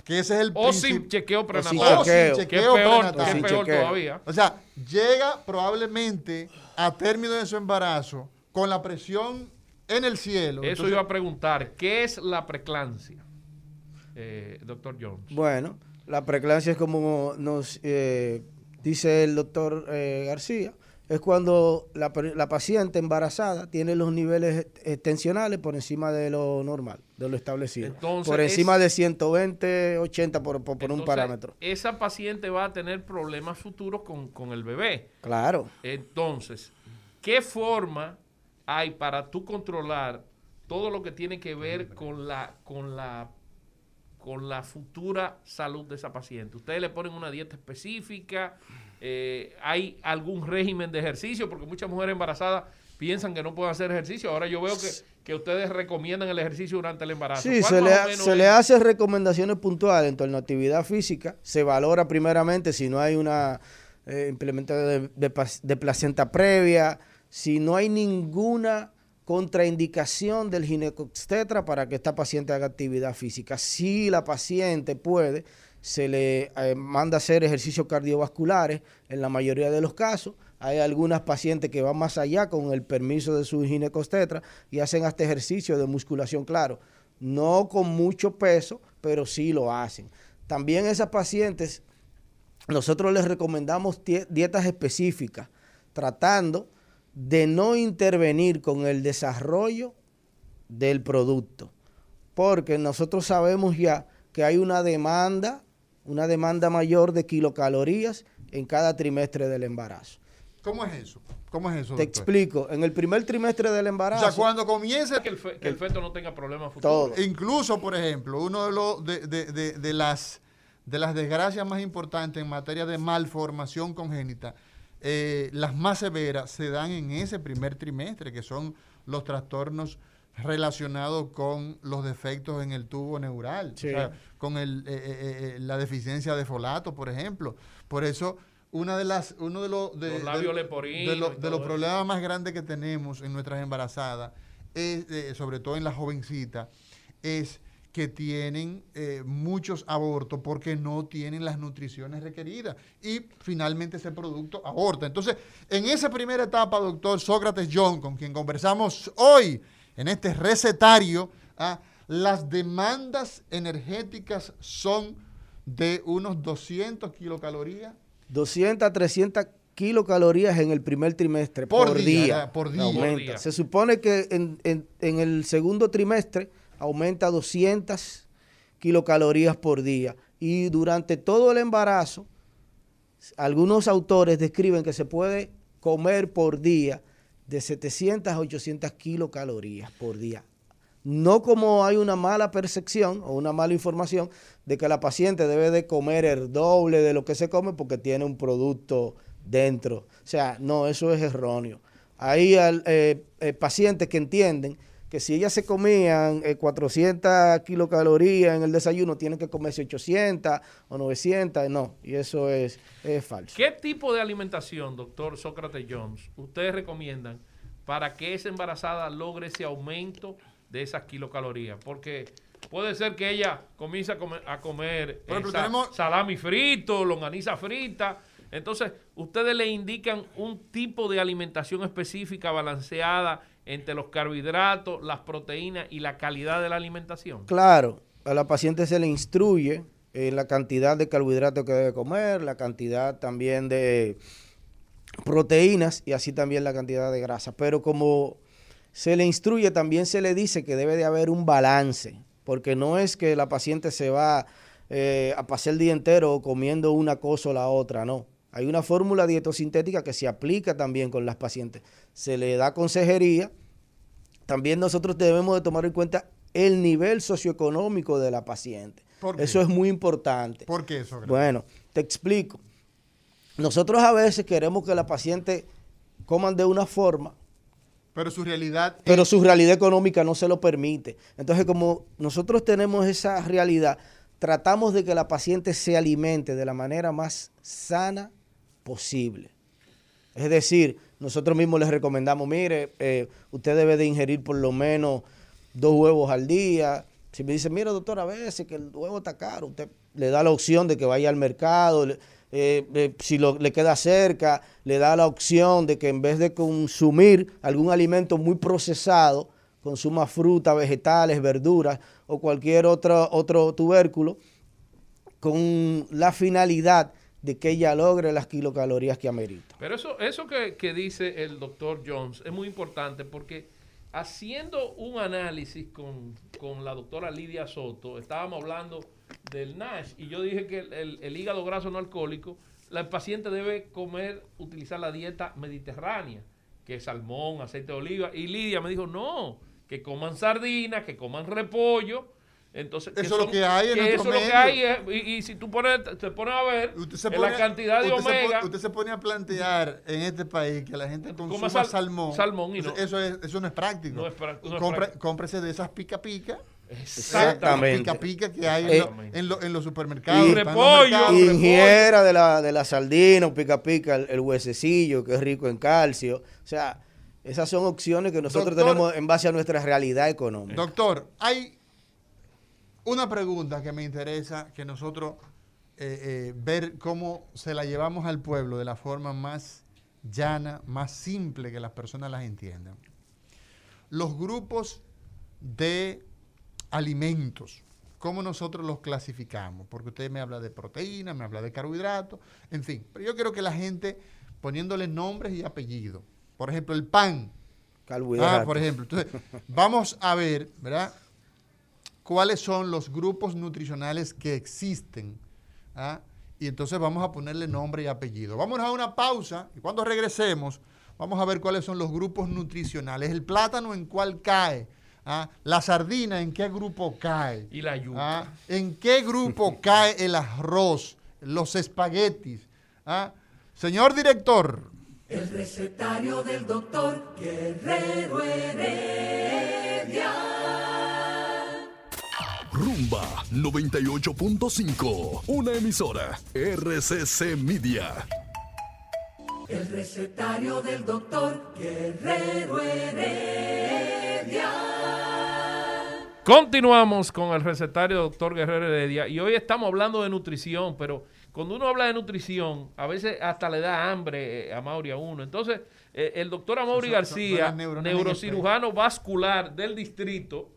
que ese es el O sin chequeo sin prenatal. o sin chequeo. Que es chequeo peor, prenatal. que es Sin peor chequeo. todavía. O sea, llega probablemente a término de su embarazo con la presión en el cielo. Eso Entonces, iba a preguntar. ¿Qué es la preclancia, eh, doctor Jones? Bueno, la preeclampsia es como nos eh, dice el doctor eh, García, es cuando la, paciente embarazada tiene los niveles tensionales por encima de lo normal, de lo establecido. Entonces, por encima es- de 120, 80 por, por- por un parámetro. Esa paciente va a tener problemas futuros con, con el bebé. Claro. Entonces, ¿qué forma hay para tú controlar todo lo que tiene que ver con la, con la, con la futura salud de esa paciente? ¿Ustedes le ponen una dieta específica? Eh, ¿Hay algún régimen de ejercicio? Porque muchas mujeres embarazadas piensan que no pueden hacer ejercicio. Ahora yo veo que, que ustedes recomiendan el ejercicio durante el embarazo. Sí, ¿Cuál se, le, ha- se le hace recomendaciones puntuales en torno a actividad física. Se valora primeramente si no hay una eh, implementación de, de pas- de placenta previa, si no hay ninguna contraindicación del ginecobstetra para que esta paciente haga actividad física. Si la paciente puede, se le eh, manda hacer ejercicios cardiovasculares en la mayoría de los casos. Hay algunas pacientes que van más allá con el permiso de su ginecobstetra y hacen hasta ejercicio de musculación, claro, no con mucho peso, pero sí lo hacen. También esas pacientes, nosotros les recomendamos dietas específicas, tratando de no intervenir con el desarrollo del producto, porque nosotros sabemos ya que hay una demanda, una demanda mayor de kilocalorías en cada trimestre del embarazo. ¿Cómo es eso? ¿Cómo es eso? Te doctor? explico, en el primer trimestre del O embarazo, sea, cuando comienza, que el, fe- que el feto no tenga problemas futuros. Todo. incluso, por ejemplo, uno de, los de, de- de- de las, de las desgracias más importantes en materia de malformación congénita, eh, las más severas se dan en ese primer trimestre, que son los trastornos relacionados con los defectos en el tubo neural, Sí. o sea, con el, eh, eh, eh, la deficiencia de folato, por ejemplo. Por eso, una de las, uno de los, de, Los labios de- los- de problemas más grandes que tenemos en nuestras embarazadas, es, sobre todo en las jovencitas, es que tienen eh, muchos abortos porque no tienen las nutriciones requeridas y finalmente ese producto aborta. Entonces, en esa primera etapa, doctor Sócrates John, con quien conversamos hoy en este recetario, ah, las demandas energéticas son de unos 200 kilocalorías 200 a 300 kilocalorías en el primer trimestre Por por, día. Por día. Aumenta. Se supone que en, en- en el segundo trimestre aumenta 200 kilocalorías por día. Y durante todo el embarazo, algunos autores describen que se puede comer por día de 700 a 800 kilocalorías por día. No como hay una mala percepción o una mala información de que la paciente debe de comer el doble de lo que se come porque tiene un producto dentro. O sea, no, eso es erróneo. Hay eh, eh, pacientes que entienden que si ellas se comían eh, 400 kilocalorías en el desayuno, tienen que comerse 800 o 900. No, y eso es, es falso. ¿Qué tipo de alimentación, doctor Sócrates Jones, ustedes recomiendan para que esa embarazada logre ese aumento de esas kilocalorías? Porque puede ser que ella comience a comer, a comer Por ejemplo, eh, sa- tenemos- salami frito, longaniza frita. Entonces, ustedes le indican un tipo de alimentación específica, balanceada entre los carbohidratos, las proteínas y la calidad de la alimentación. Claro, a la paciente se le instruye en la cantidad de carbohidratos que debe comer, la cantidad también de proteínas y así también la cantidad de grasa. Pero como se le instruye, también se le dice que debe de haber un balance, porque no es que la paciente se va eh, a pasar el día entero comiendo una cosa o la otra, no. Hay una fórmula dietosintética que se aplica también con las pacientes. Se le da consejería. También nosotros debemos de tomar en cuenta el nivel socioeconómico de la paciente. ¿Por qué? Eso es muy importante. ¿Por qué, Sócrates? Bueno, te explico. Nosotros a veces queremos que la paciente coman de una forma, Pero su realidad pero su realidad económica no se lo permite. Entonces, como nosotros tenemos esa realidad, tratamos de que la paciente se alimente de la manera más sana posible. Es decir, nosotros mismos les recomendamos, mire, eh, usted debe de ingerir por lo menos dos huevos al día. Si me dice, mira doctor, a veces que el huevo está caro, usted le da la opción de que vaya al mercado, eh, eh, si lo- le queda cerca, le da la opción de que en vez de consumir algún alimento muy procesado, consuma fruta, vegetales, verduras o cualquier otro, otro tubérculo con la finalidad de que ella logre las kilocalorías que amerita. Pero eso, eso que, que dice el doctor Jones es muy importante porque haciendo un análisis con, con la doctora Lidia Soto, estábamos hablando del NASH y yo dije que el, el- hígado graso no alcohólico, la- el paciente debe comer, utilizar la dieta mediterránea, que es salmón, aceite de oliva. Y Lidia me dijo, no, que coman sardinas, que coman repollo. Entonces, Eso es lo que hay en que nuestro Eso es lo que medio. hay. eh, Y, y si tú pones, te pones a ver Usted se en pone- la cantidad de usted se omega. usted se pone a plantear en este país que la gente consuma sal- salmón. salmón y no- eso, es, eso no es práctico. No es no es Compre- práctico. cómprese de esas pica pica. Exactamente. Pica pica que hay en, lo- en lo- en los supermercados. y repollo. Ingiera de la, de la sardina pica pica, el, el huesecillo que es rico en calcio. O sea, esas son opciones que nosotros Doctor- tenemos en base a nuestra realidad económica. Doctor, hay una pregunta que me interesa que nosotros eh, eh, ver cómo se la llevamos al pueblo de la forma más llana, más simple que las personas las entiendan. Los grupos de alimentos, ¿cómo nosotros los clasificamos? Porque usted me habla de proteína, me habla de carbohidratos, en fin. Pero yo quiero que la gente, poniéndole nombres y apellidos, por ejemplo, el pan, Carbohidratos. Ah, por ejemplo. Entonces, vamos a ver, ¿verdad? ¿Cuáles son los grupos nutricionales que existen? ¿ah? Y entonces vamos a ponerle nombre y apellido. Vamos a una pausa y cuando regresemos vamos a ver cuáles son los grupos nutricionales. El plátano en cuál cae. ¿Ah? La sardina en qué grupo cae. Y la yuca. ¿Ah? ¿En qué grupo cae el arroz? Los espaguetis. ¿Ah? Señor director, El recetario del doctor Guerrero Heredia. Rumba 98.5, una emisora RCC Media. El recetario del doctor Guerrero Heredia. Continuamos con el recetario del doctor Guerrero Heredia y hoy estamos hablando de nutrición, pero cuando uno habla de nutrición, a veces hasta le da hambre eh, a Mauri a uno. Entonces, eh, el doctor Amaury García, neurocirujano vascular del distrito,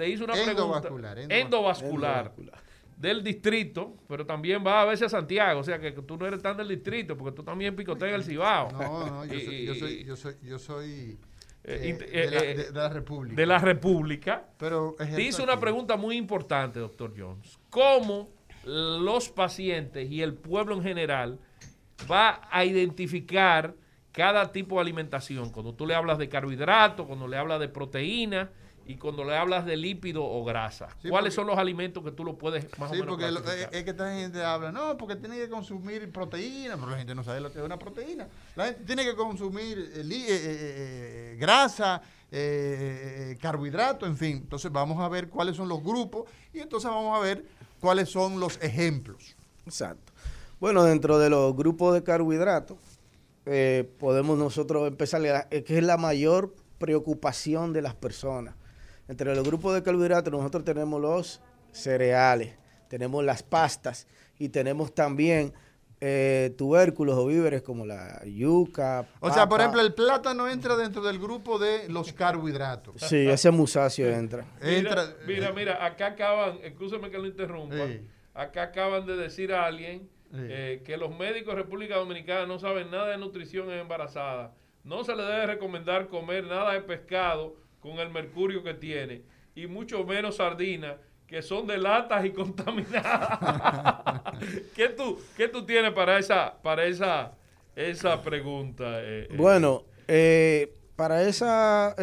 te hizo una Endovascular, pregunta. endovascular. Endovascular. Del distrito, pero también va a veces a Santiago, o sea que tú no eres tan del distrito, porque tú también picoteas el Cibao. No, no, yo soy, yo soy, yo soy, yo soy Eh, eh, de, eh, la, eh, de- de la República. de la República. Pero Te hizo una pregunta muy importante, doctor Jones. ¿Cómo los pacientes y el pueblo en general va a identificar cada tipo de alimentación? Cuando tú le hablas de carbohidratos, cuando le hablas de proteína y cuando le hablas de lípido o grasa. Sí, ¿Cuáles porque- son los alimentos que tú lo puedes más Sí, o menos porque lo- eh, clasificar? es que esta gente habla, no, porque tiene que consumir proteína, pero la gente no sabe lo que es una proteína. La gente tiene que consumir eh, li- eh, eh, eh, grasa, eh, eh, carbohidrato, en fin. Entonces vamos a ver cuáles son los grupos y entonces vamos a ver cuáles son los ejemplos. Exacto. Bueno, dentro de los grupos de carbohidratos, eh, podemos nosotros empezar, a- eh, que es la mayor preocupación de las personas. Entre los grupos de carbohidratos nosotros tenemos los cereales, tenemos las pastas y tenemos también eh, tubérculos o víveres como la yuca. O sea, por ejemplo, el plátano entra dentro del grupo de los carbohidratos. Sí, ese musacio entra. Entra, Mira, mira, mira, acá acaban, escúchame que lo interrumpa, Sí. acá acaban de decir a alguien Sí. eh, que los médicos de República Dominicana no saben nada de nutrición en embarazada. No se le debe recomendar comer nada de pescado con el mercurio que tiene y mucho menos sardinas que son de latas y contaminadas. ¿Qué tú, qué tú tienes para esa, para esa, esa pregunta? eh, eh? Bueno, eh, para esa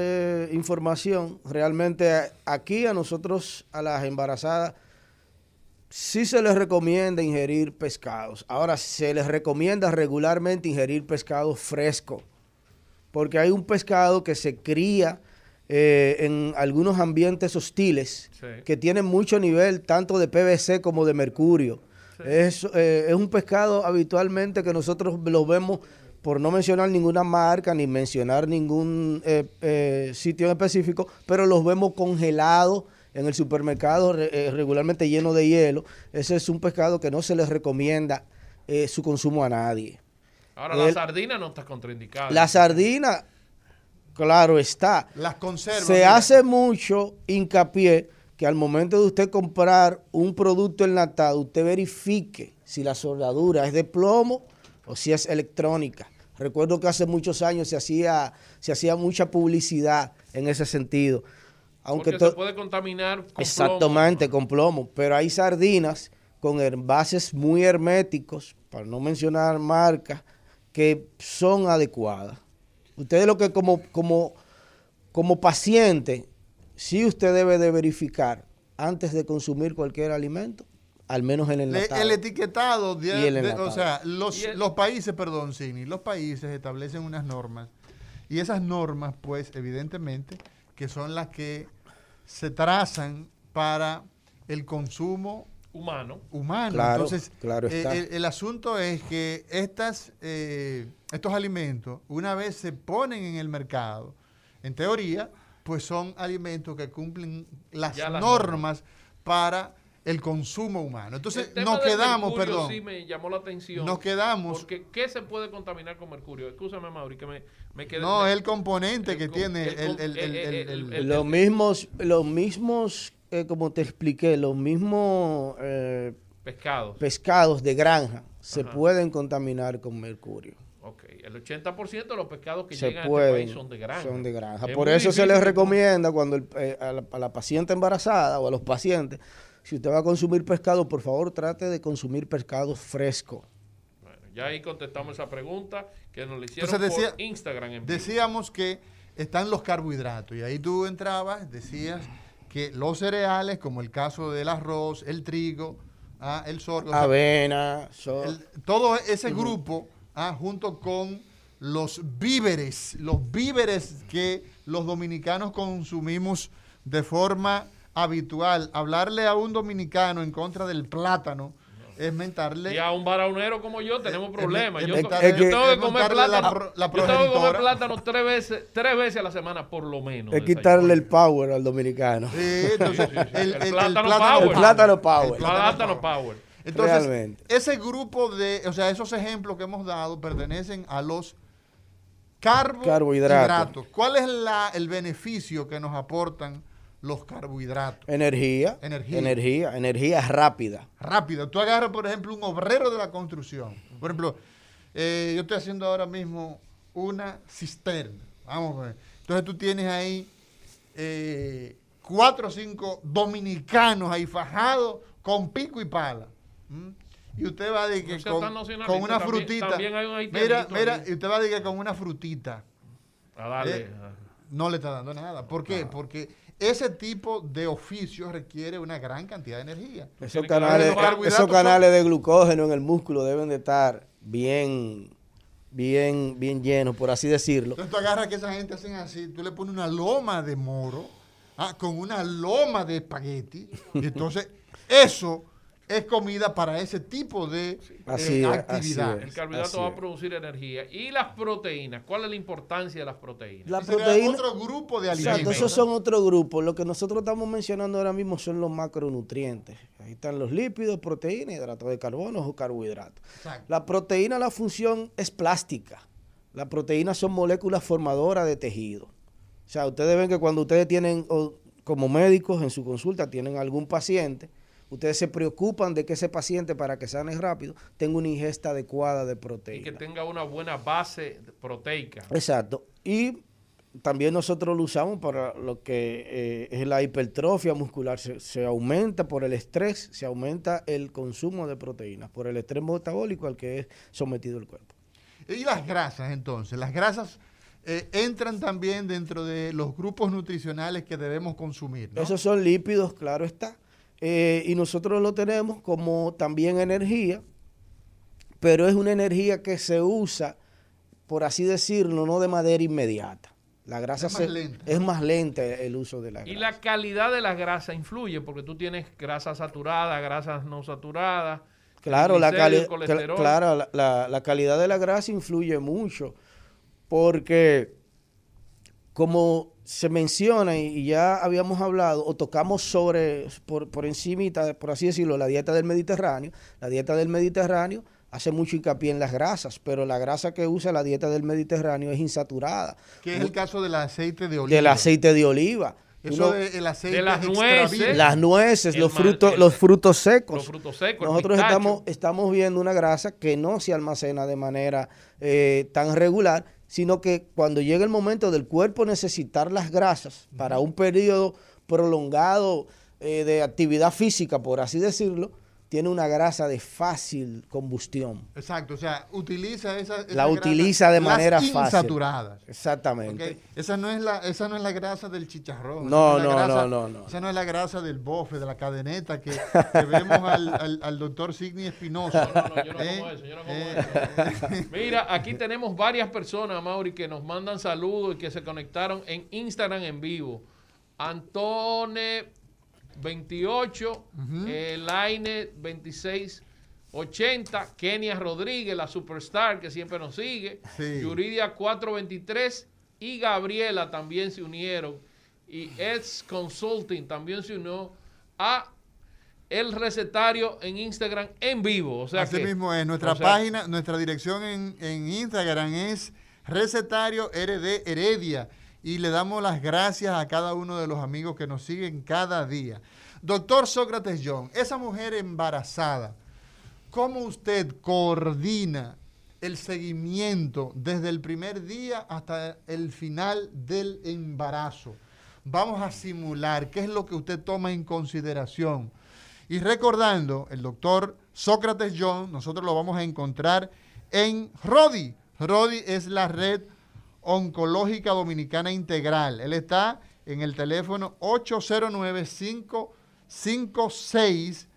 información, realmente aquí a nosotros, a las embarazadas, sí se les recomienda ingerir pescados. Ahora, se les recomienda regularmente ingerir pescado fresco, porque hay un pescado que se cría eh, en algunos ambientes hostiles, Sí. que tienen mucho nivel tanto de PVC como de mercurio. Es, eh, es un pescado habitualmente que nosotros lo vemos por no mencionar ninguna marca ni mencionar ningún eh, sitio en específico, pero los vemos congelados en el supermercado re- regularmente lleno de hielo. Ese es un pescado que no se les recomienda su consumo a nadie. Ahora, la sardina no está contraindicada. La sardina, claro está. Las conservas. Se mira, hace mucho hincapié que al momento de usted comprar un producto enlatado, usted verifique si la soldadura es de plomo o si es electrónica. Recuerdo que hace muchos años se hacía, se hacía mucha publicidad en ese sentido. Aunque porque se puede contaminar con Exactamente, plomo. con plomo. Pero hay sardinas con envases muy herméticos, para no mencionar marcas, que son adecuadas. Ustedes lo que como, como, como paciente, sí usted debe de verificar antes de consumir cualquier alimento, al menos el le- enlatado. el etiquetado, de- Y el de- enlatado. o sea, los, Y el- los países, perdón, Cini, los países establecen unas normas y esas normas, pues, evidentemente, que son las que se trazan para el consumo Humano. humano. Claro, Entonces, claro eh, está. el, el asunto es que estas, eh, estos alimentos, una vez se ponen en el mercado, en teoría, pues son alimentos que cumplen las, normas para el consumo humano. Entonces, El tema nos quedamos, mercurio perdón, Sí, me llamó la atención. nos quedamos, Porque, ¿qué se puede contaminar con mercurio? Escúchame, Mauri, que me, me quedé. no, el componente el que tiene el- los mismos, los mismos eh, como te expliqué, los mismos eh, Pescado. pescados de granja se Ajá. pueden contaminar con mercurio. Ok. El 80% de los pescados que se llegan a pueden, este país son de granja. son de granja. Es Por eso se les recomienda cuando el- eh, a, la, a la paciente embarazada o a los pacientes, si usted va a consumir pescado, por favor trate de consumir pescado fresco. Bueno, ya ahí contestamos esa pregunta que nos la hicieron Entonces decía- por Instagram. En. Decíamos que están los carbohidratos y ahí tú entrabas, decías que los cereales, como el caso del arroz, el trigo, ah, el sorgo, o sea, Avena, el- todo ese grupo, ah, junto con los víveres, los víveres que los dominicanos consumimos de forma habitual. Hablarle a un dominicano en contra del plátano es mentarle... Y a un baraunero como yo tenemos problemas. Yo, es tengo que comer la plátano. la yo tengo que comer plátano tres veces, tres veces a la semana, por lo menos. es desayuno. quitarle el power al dominicano. Sí, entonces, Sí, sí, sí. El, El el- el plátano plátano, power. El plátano power. El Plátano power. Entonces, Realmente. ese grupo de, o sea, esos ejemplos que hemos dado pertenecen a los Carbohidratos. carbohidratos. ¿Cuál es la, el beneficio que nos aportan los carbohidratos? Energía, Energía. energía, energía rápida. Rápido. Tú agarras, por ejemplo, un obrero de la construcción. Por ejemplo, eh, yo estoy haciendo ahora mismo una cisterna. Vamos a ver. Entonces tú tienes ahí eh, cuatro o cinco dominicanos ahí fajados con pico y pala. ¿m? Y usted va de que No sea con, una también- frutita. también hay un mira, haitianito mira, ahí. y usted va de que con una frutita. A darle. Eh, no le está dando nada. ¿Por qué? Porque ese tipo de oficio requiere una gran cantidad de energía. Esos canales, esos canales de glucógeno en el músculo deben de estar bien, bien, bien llenos, por así decirlo. Entonces tú agarras que esa gente hacen así, tú le pones una loma de moro, ah, con una loma de espagueti, y entonces eso es comida para ese tipo de eh, actividad. El carbohidrato va a producir energía. Y las proteínas. ¿Cuál es la importancia de las proteínas? La Ese sería proteína, otro grupo de Exacto, alimentos. esos son otro grupo. Lo que nosotros estamos mencionando ahora mismo son los macronutrientes. Ahí están los lípidos, proteínas, hidratos de carbono o carbohidratos. Exacto. La proteína, la función es plástica. Las proteínas son moléculas formadoras de tejido. O sea, ustedes ven que cuando ustedes tienen, o como médicos en su consulta, tienen algún paciente, ustedes se preocupan de que ese paciente, para que sane rápido, tenga una ingesta adecuada de Y que proteína. tenga una buena base proteica. Exacto. Y también nosotros lo usamos para lo que eh, es la hipertrofia muscular. Se, se aumenta por el estrés, se aumenta el consumo de proteínas, por el estrés metabólico al que es sometido el cuerpo. Y las grasas, entonces, las grasas eh, entran también dentro de los grupos nutricionales que debemos consumir. ¿no? Esos son lípidos, claro está. Eh, y nosotros lo tenemos como también energía, pero es una energía que se usa, por así decirlo, no de manera inmediata. La grasa Es más se- lenta. es más lenta el uso de la Y grasa. la calidad de las grasas influye porque tú tienes grasas saturadas, grasas no saturadas. Claro, la, cali- cl- claro la, la- la calidad de la grasa influye mucho porque como se menciona y, y ya habíamos hablado o tocamos sobre por, por encimita, por así decirlo, la dieta del Mediterráneo, la dieta del Mediterráneo hace mucho hincapié en las grasas, pero la grasa que usa la dieta del Mediterráneo es insaturada. Que es el caso del aceite de oliva. Del aceite de oliva. Eso Uno- del aceite De las nueces. las nueces, El los frutos, el- los frutos secos. Los frutos secos. el Nosotros estamos, estamos viendo una grasa que no se almacena de manera eh, tan regular, sino que cuando llega el momento del cuerpo necesitar las grasas para un periodo prolongado eh, de actividad física, por así decirlo, tiene una grasa de fácil combustión. Exacto, o sea, utiliza esa, esa La grasa, utiliza de las manera fácil. insaturadas. Exactamente. ¿ok? Esa no es la esa no es la grasa del chicharrón. No, esa es la no, grasa- no, no, no. Esa no es la grasa del bofe, de la cadeneta que, que vemos al, al, al doctor Signi Espinosa. No, no, yo no ¿Eh? como eso, yo no como Eh, eso. Mira, aquí tenemos varias personas, Mauri, que nos mandan saludos y que se conectaron en Instagram en vivo. Antone 28, Elaine 2680, Kenia Rodríguez, la superstar que siempre nos sigue, Sí. Yuridia 423 y Gabriela también se unieron. Y Eds Consulting también se unió a el recetario en Instagram en vivo. O sea Así que- mismo es. Nuestra o sea, página, nuestra dirección en, en Instagram es Recetario RD Heredia. Y le damos las gracias a cada uno de los amigos que nos siguen cada día. Doctor Sócrates John, esa mujer embarazada, ¿cómo usted coordina el seguimiento desde el primer día hasta el final del embarazo? Vamos a simular qué es lo que usted toma en consideración. Y recordando, el doctor Sócrates John, nosotros lo vamos a encontrar en RODI. RODI es la red oncológica dominicana integral. Él está en el teléfono 809-556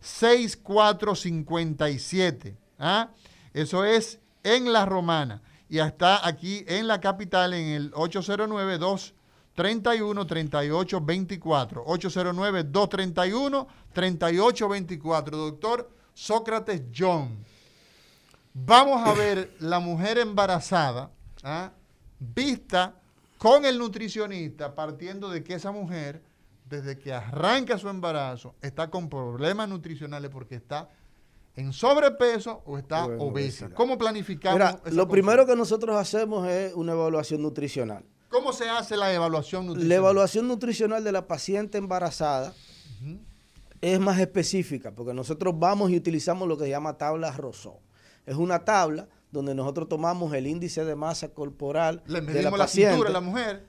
6457. ¿ah? Eso es en La Romana. Y está aquí en la capital en el 809 231 3824 809 231 3824 Doctor Sócrates John. Vamos a ver la mujer embarazada ¿ah? Vista con el nutricionista, partiendo de que esa mujer, desde que arranca su embarazo, está con problemas nutricionales porque está en sobrepeso o está obesa. obesidad. ¿Cómo planificamos? Mira, lo consulta? primero que nosotros hacemos es una evaluación nutricional. ¿Cómo se hace la evaluación nutricional? La evaluación nutricional de la paciente embarazada es más específica porque nosotros vamos y utilizamos lo que se llama tabla Rousseau. Es una tabla donde nosotros tomamos el índice de masa corporal Le de la medimos la, paciente. cintura a la mujer.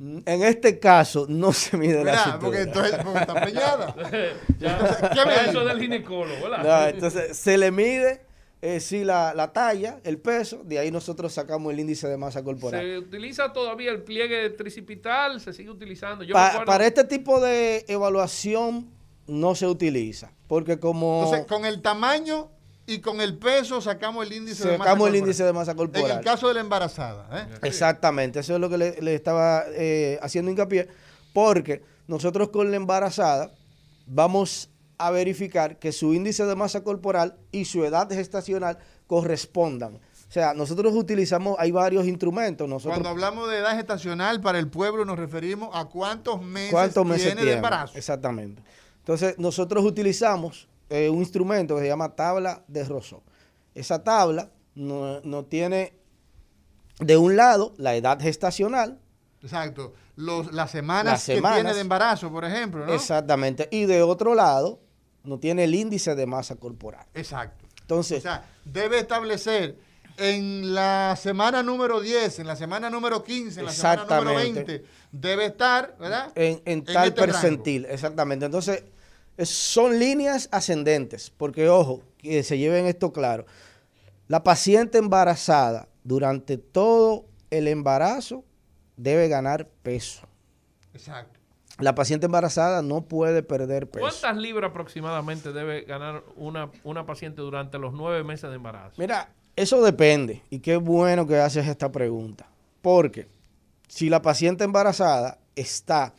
En este caso no se mide la Mira, cintura. porque, entonces- porque está peñada. ya- Entonces, ¿qué eso del ginecólogo, ¿verdad? No, entonces se le mide eh, sí, la, la talla, el peso, de ahí nosotros sacamos el índice de masa corporal. Se utiliza todavía el pliegue tricipital, se sigue utilizando. Yo Pa- recuerdo- para este tipo de evaluación no se utiliza, porque como Entonces, con el tamaño y con el peso sacamos el índice de masa sacamos el corporal. índice de masa En corporal. el caso de la embarazada. ¿eh? Exactamente, eso es lo que le, le estaba eh, haciendo hincapié, porque nosotros con la embarazada vamos a verificar que su índice de masa corporal y su edad gestacional correspondan. O sea, nosotros utilizamos, hay varios instrumentos. Nosotros, Cuando hablamos de edad gestacional para el pueblo nos referimos a cuántos meses, ¿Cuántos meses tiene de tiene? embarazo. Exactamente. Entonces, nosotros utilizamos eh, un instrumento que se llama tabla de Rousseau. Esa tabla no, no tiene, de un lado, la edad gestacional, Exacto. Los, las, semanas Las que tiene de embarazo, por ejemplo, ¿no? exactamente, y de otro lado, no tiene el índice de masa corporal. Exacto. Entonces, O sea, debe establecer en la semana número 10, en la semana número 15, en la semana número Exactamente. 20, debe estar, ¿verdad? en, en tal este rango. percentil, exactamente. Entonces, es- son líneas ascendentes, porque ojo, que se lleven esto claro. La paciente embarazada durante todo el embarazo debe ganar peso. Exacto. La paciente embarazada no puede perder peso. ¿Cuántas libras aproximadamente debe ganar una, una paciente durante los nueve meses de embarazo? Mira, eso depende. Y qué bueno que haces esta pregunta. Porque si la paciente embarazada está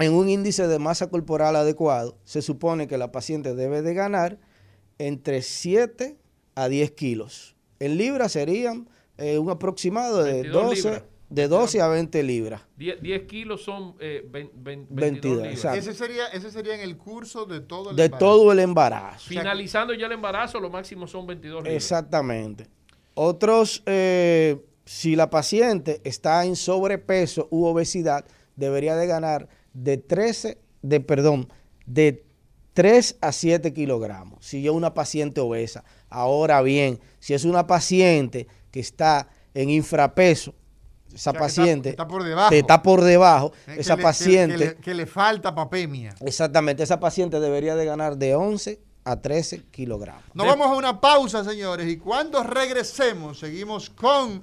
en un índice de masa corporal adecuado, se supone que la paciente debe de ganar entre 7 a 10 kilos. En libras serían eh, un aproximado de 22 12, libras. de 12 a 20 libras. 10, 10 kilos son eh, vein- vein- 22 22, libras. exacto. Ese sería, ese sería en el curso de todo el De embarazo. todo el embarazo. Finalizando ya el embarazo, lo máximo son 22 libras. Exactamente. Otros, eh, si la paciente está en sobrepeso u obesidad, debería de ganar de 13, de, perdón, de 3 a 7 kilogramos. Si es una paciente obesa. Ahora bien, si es una paciente que está en infrapeso, esa O sea, que está- paciente está por debajo. está por debajo, esa que- paciente, Que, le, que le falta papemia. exactamente, esa paciente debería de ganar de 11 a 13 kilogramos. Nos vamos a una pausa, señores, y cuando regresemos, seguimos con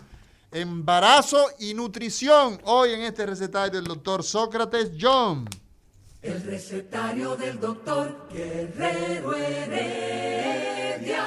embarazo y nutrición. Hoy en este recetario del doctor Sócrates John. El recetario del doctor Guerrero Heredia.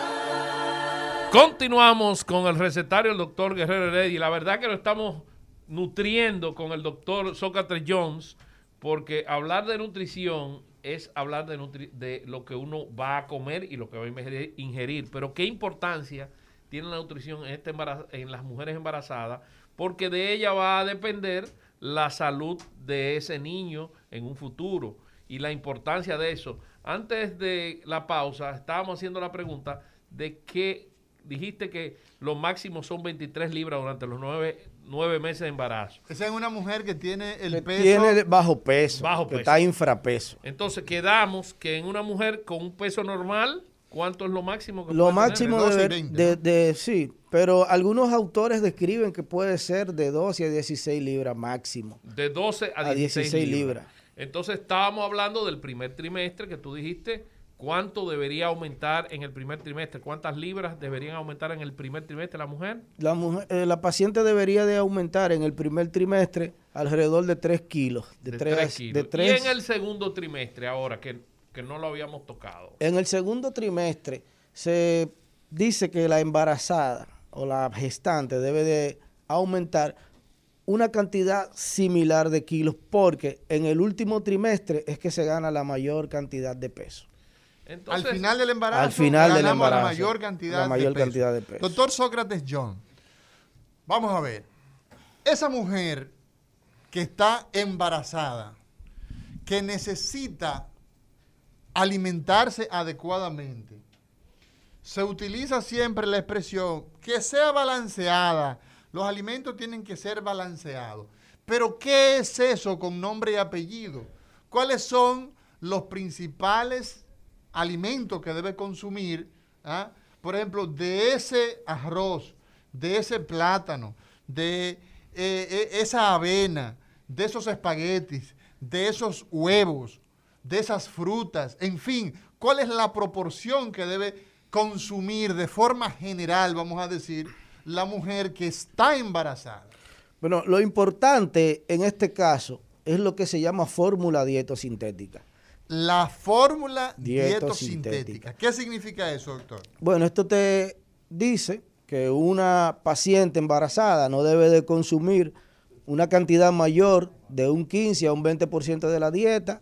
Continuamos con el recetario del doctor Guerrero Heredia. Y la verdad que lo estamos nutriendo con el doctor Sócrates Jones, porque hablar de nutrición es hablar de, nutri- de lo que uno va a comer y lo que va a ingerir- ingerir. Pero qué importancia tiene la nutrición en, este embarazo- en las mujeres embarazadas, porque de ella va a depender la salud de ese niño en un futuro y la importancia de eso. Antes de la pausa, estábamos haciendo la pregunta de que dijiste que lo máximo son 23 libras durante los nueve, nueve meses de embarazo. Esa es una mujer que tiene el Que peso. tiene bajo peso, Bajo que peso. está infrapeso. Entonces quedamos que en una mujer con un peso normal, ¿cuánto es lo máximo que Lo puede tener? máximo De 12 y de, 20, de- ¿no? de- sí, pero algunos autores describen que puede ser de 12 a 16 libras máximo. De 12 a A 16, 16 libras. libras. Entonces estábamos hablando del primer trimestre que tú dijiste. ¿Cuánto debería aumentar en el primer trimestre? ¿Cuántas libras deberían aumentar en el primer trimestre la mujer? La, mujer- eh, la paciente debería de aumentar en el primer trimestre alrededor de 3 kilos. De, De 3, 3 kilos. de tres- Y en el segundo trimestre, ahora que, que no lo habíamos tocado. en el segundo trimestre se dice que la embarazada o la gestante debe de aumentar una cantidad similar de kilos porque en el último trimestre es que se gana la mayor cantidad de peso. Entonces, al final del embarazo, Al final del ganamos embarazo, la mayor cantidad, la mayor de, peso. cantidad de peso. Doctor Sócrates John, vamos a ver. Esa mujer que está embarazada, que necesita alimentarse adecuadamente, se utiliza siempre la expresión que sea balanceada. Los alimentos tienen que ser balanceados. Pero ¿qué es eso con nombre y apellido? ¿Cuáles son los principales alimentos que debe consumir? ah? Por ejemplo, de ese arroz, de ese plátano, de eh, eh, esa avena, de esos espaguetis, de esos huevos, de esas frutas, en fin, ¿cuál es la proporción que debe consumir de forma general, vamos a decir, la mujer que está embarazada? Bueno, lo importante en este caso es lo que se llama fórmula dietosintética. La fórmula dietosintética. Dietosintética. ¿Qué significa eso, doctor? Bueno, esto te dice que una paciente embarazada no debe de consumir una cantidad mayor de un 15 a un 20% de la dieta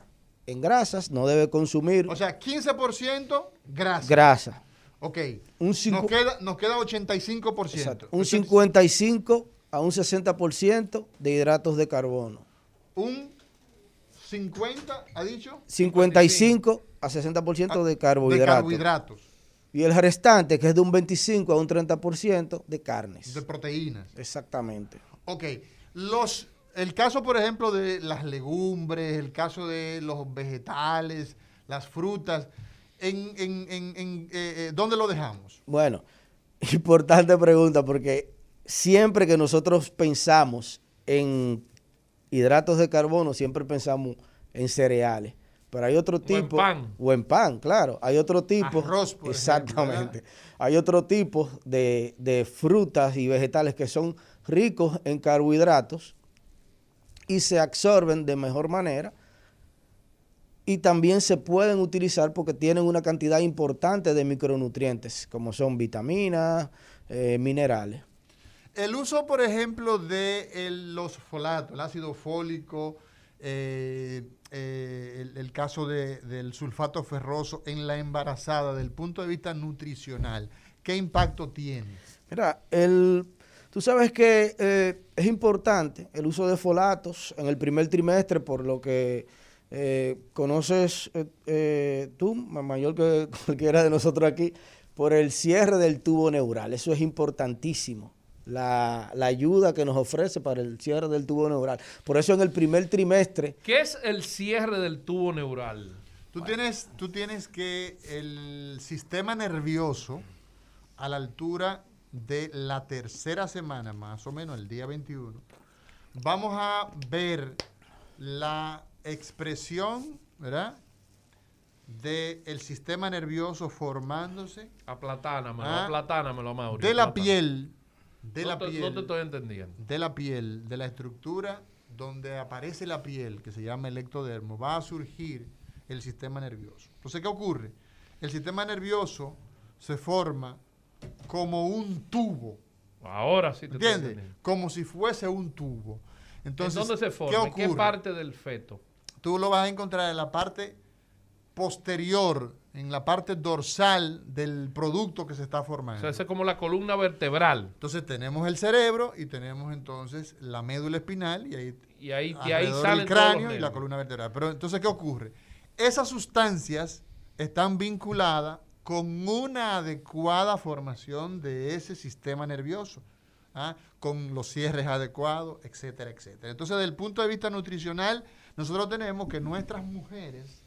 en grasas, no debe consumir O sea, 15% grasa. grasa. ok. Un nos, queda, nos queda 85%. Exacto. Un Entonces, 55 a un 60% de hidratos de carbono. Un 50, ¿ha dicho? 55 a 60% de De carbohidratos. carbohidratos, Y el restante, que es de un 25 a un 30% de carnes. de proteínas. Exactamente. Ok. Los, el caso, por ejemplo, de las legumbres, el caso de los vegetales, las frutas, ¿en, en, en, en, eh, eh, ¿dónde lo dejamos? Bueno, importante pregunta porque siempre que nosotros pensamos en hidratos de carbono, siempre pensamos en cereales. Pero hay otro en tipo. pan. O en pan, claro. Hay otro tipo. Arroz, por ejemplo, exactamente. hay otro tipo de, de frutas y vegetales que son ricos en carbohidratos y se absorben de mejor manera. Y también se pueden utilizar porque tienen una cantidad importante de micronutrientes, como son vitaminas, eh, minerales. El uso, por ejemplo, de el- los folatos, el ácido fólico, eh, eh, el, el caso de- del sulfato ferroso en la embarazada desde el punto de vista nutricional? ¿Qué impacto tiene? Mira, el, tú sabes que eh, es importante el uso de folatos en el primer trimestre, por lo que eh, conoces eh, eh, tú, ma- mayor que cualquiera de nosotros aquí, por el cierre del tubo neural. Eso es importantísimo. La, la ayuda que nos ofrece para el cierre del tubo neural. Por eso en el primer trimestre ¿Qué es el cierre del tubo neural? Tú tienes, tú tienes que el sistema nervioso a la altura de la tercera semana, más o menos el día 21, vamos a ver la expresión, ¿verdad? Del sistema nervioso formándose Aplatánamelo, Ah, aplatánamelo, Mauri. de la aplatánamelo. piel, de no la te, piel, No te estoy entendiendo. de la piel, de la estructura donde aparece la piel, que se llama el ectodermo, va a surgir el sistema nervioso. Entonces, ¿qué ocurre? El sistema nervioso se forma como un tubo, Ahora sí te ¿entiendes? Como si fuese un tubo. Entonces, ¿En dónde se ¿qué forma? ¿En qué parte del feto? Tú lo vas a encontrar en la parte posterior, en la parte dorsal del producto que se está O formando. sea, esa es como la columna vertebral. Entonces tenemos el cerebro y tenemos entonces la médula espinal y ahí Y ahí, de ahí todos los cráneo y la columna vertebral. Pero entonces, ¿qué ocurre? Esas sustancias están vinculadas con una adecuada formación de ese sistema nervioso, ¿ah? con los cierres adecuados, etcétera, etcétera. Entonces, desde el punto de vista nutricional, nosotros tenemos que nuestras mujeres,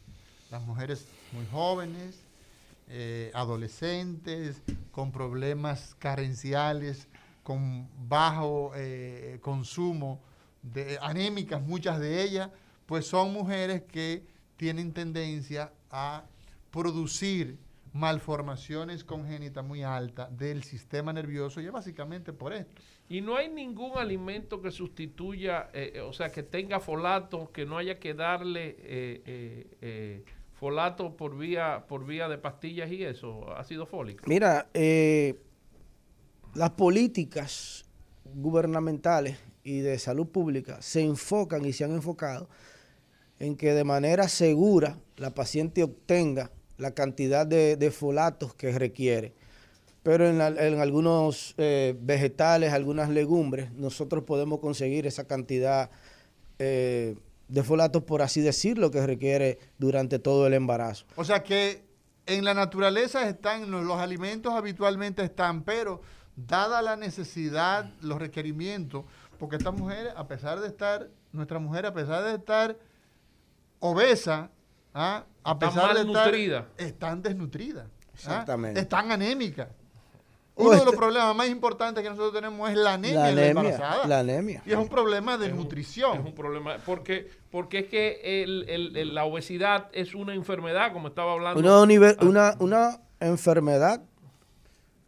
las mujeres muy jóvenes, eh, adolescentes, con problemas carenciales, con bajo eh, consumo, de, anémicas muchas de ellas, pues son mujeres que tienen tendencia a producir malformaciones congénitas muy altas del sistema nervioso y es básicamente por esto. Y no hay ningún alimento que sustituya, eh, eh, o sea, que tenga folato, que no haya que darle eh, eh, eh, folato por vía, por vía de pastillas y eso, ácido fólico. Mira, eh, las políticas gubernamentales y de salud pública se enfocan y se han enfocado en que de manera segura la paciente obtenga la cantidad de, folatos que requiere. Pero en, algunos eh, vegetales, algunas legumbres, nosotros podemos conseguir esa cantidad eh, de folatos, por así decirlo, que requiere durante todo el embarazo. O sea que en la naturaleza están, los, alimentos habitualmente están, pero dada la necesidad, los requerimientos, porque estas mujeres, a pesar de estar, nuestra mujer, a pesar de estar obesa, ¿ah? a Están pesar de estar, están desnutridas. ¿ah? Exactamente. Están anémicas. Oh, Uno de los este- problemas más importantes que nosotros tenemos es la anemia La en la anemia, embarazada. la anemia. Y es un problema de Es un- nutrición. Es un problema, porque, porque es que el- el- el- la obesidad es una enfermedad, como estaba hablando. Una, una, una enfermedad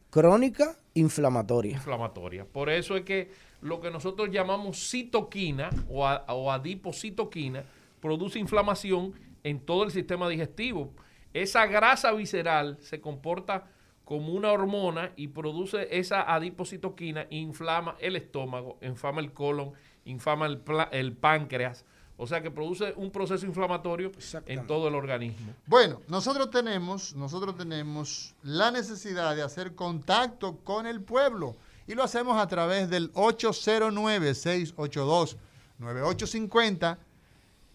crónica inflamatoria. inflamatoria. Por eso es que lo que nosotros llamamos citoquina o, a- o adipocitoquina produce inflamación en todo el sistema digestivo. Esa grasa visceral se comporta como una hormona y produce esa adipocitoquina, inflama el estómago, inflama el colon, inflama el, páncreas. O sea que produce un proceso inflamatorio en todo el organismo. Bueno, nosotros tenemos, nosotros tenemos la necesidad de hacer contacto con el pueblo y lo hacemos a través del 809-682-9850,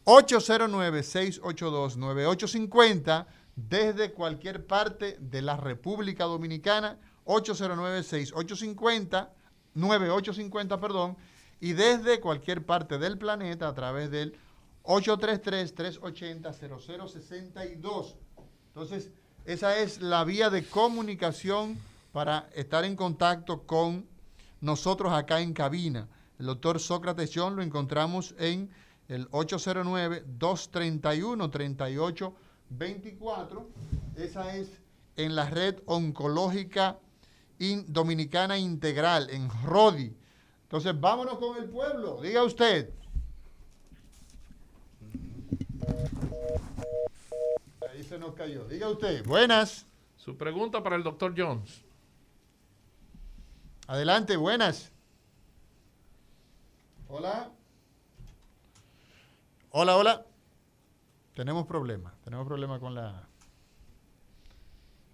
809-682-9850 desde cualquier parte de la República Dominicana, 809-6850, 9850, perdón, y desde cualquier parte del planeta a través del 833-380-0062. Entonces, esa es la vía de comunicación para estar en contacto con nosotros acá en cabina. El doctor Sócrates John lo encontramos en el 809-231-3824. Esa es en la red oncológica In- dominicana integral, en RODI. Entonces, vámonos con el pueblo. Diga usted. Ahí se nos cayó. Diga usted. Buenas. Su pregunta para el doctor Jones. Adelante, buenas. Hola. Hola, hola. tenemos problemas. Tenemos problemas con la...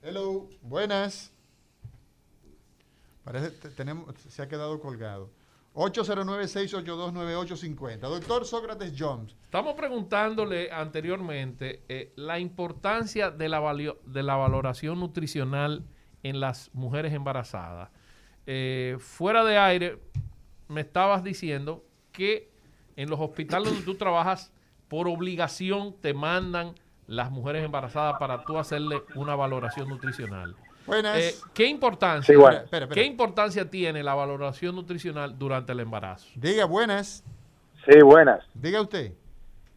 Hello, buenas. Parece que tenemos, se ha quedado colgado. 809-682-9850. Doctor Sócrates Jones. Estamos preguntándole anteriormente eh, la importancia de la, valio- de la valoración nutricional en las mujeres embarazadas. Eh, fuera de aire, me estabas diciendo que en los hospitales donde tú trabajas, por obligación te mandan las mujeres embarazadas para tú hacerle una valoración nutricional. Buenas. Eh, ¿Qué importancia, Sí, bueno. Espera, espera. ¿Qué importancia tiene la valoración nutricional durante el embarazo? Diga buenas. Sí, buenas. Diga usted.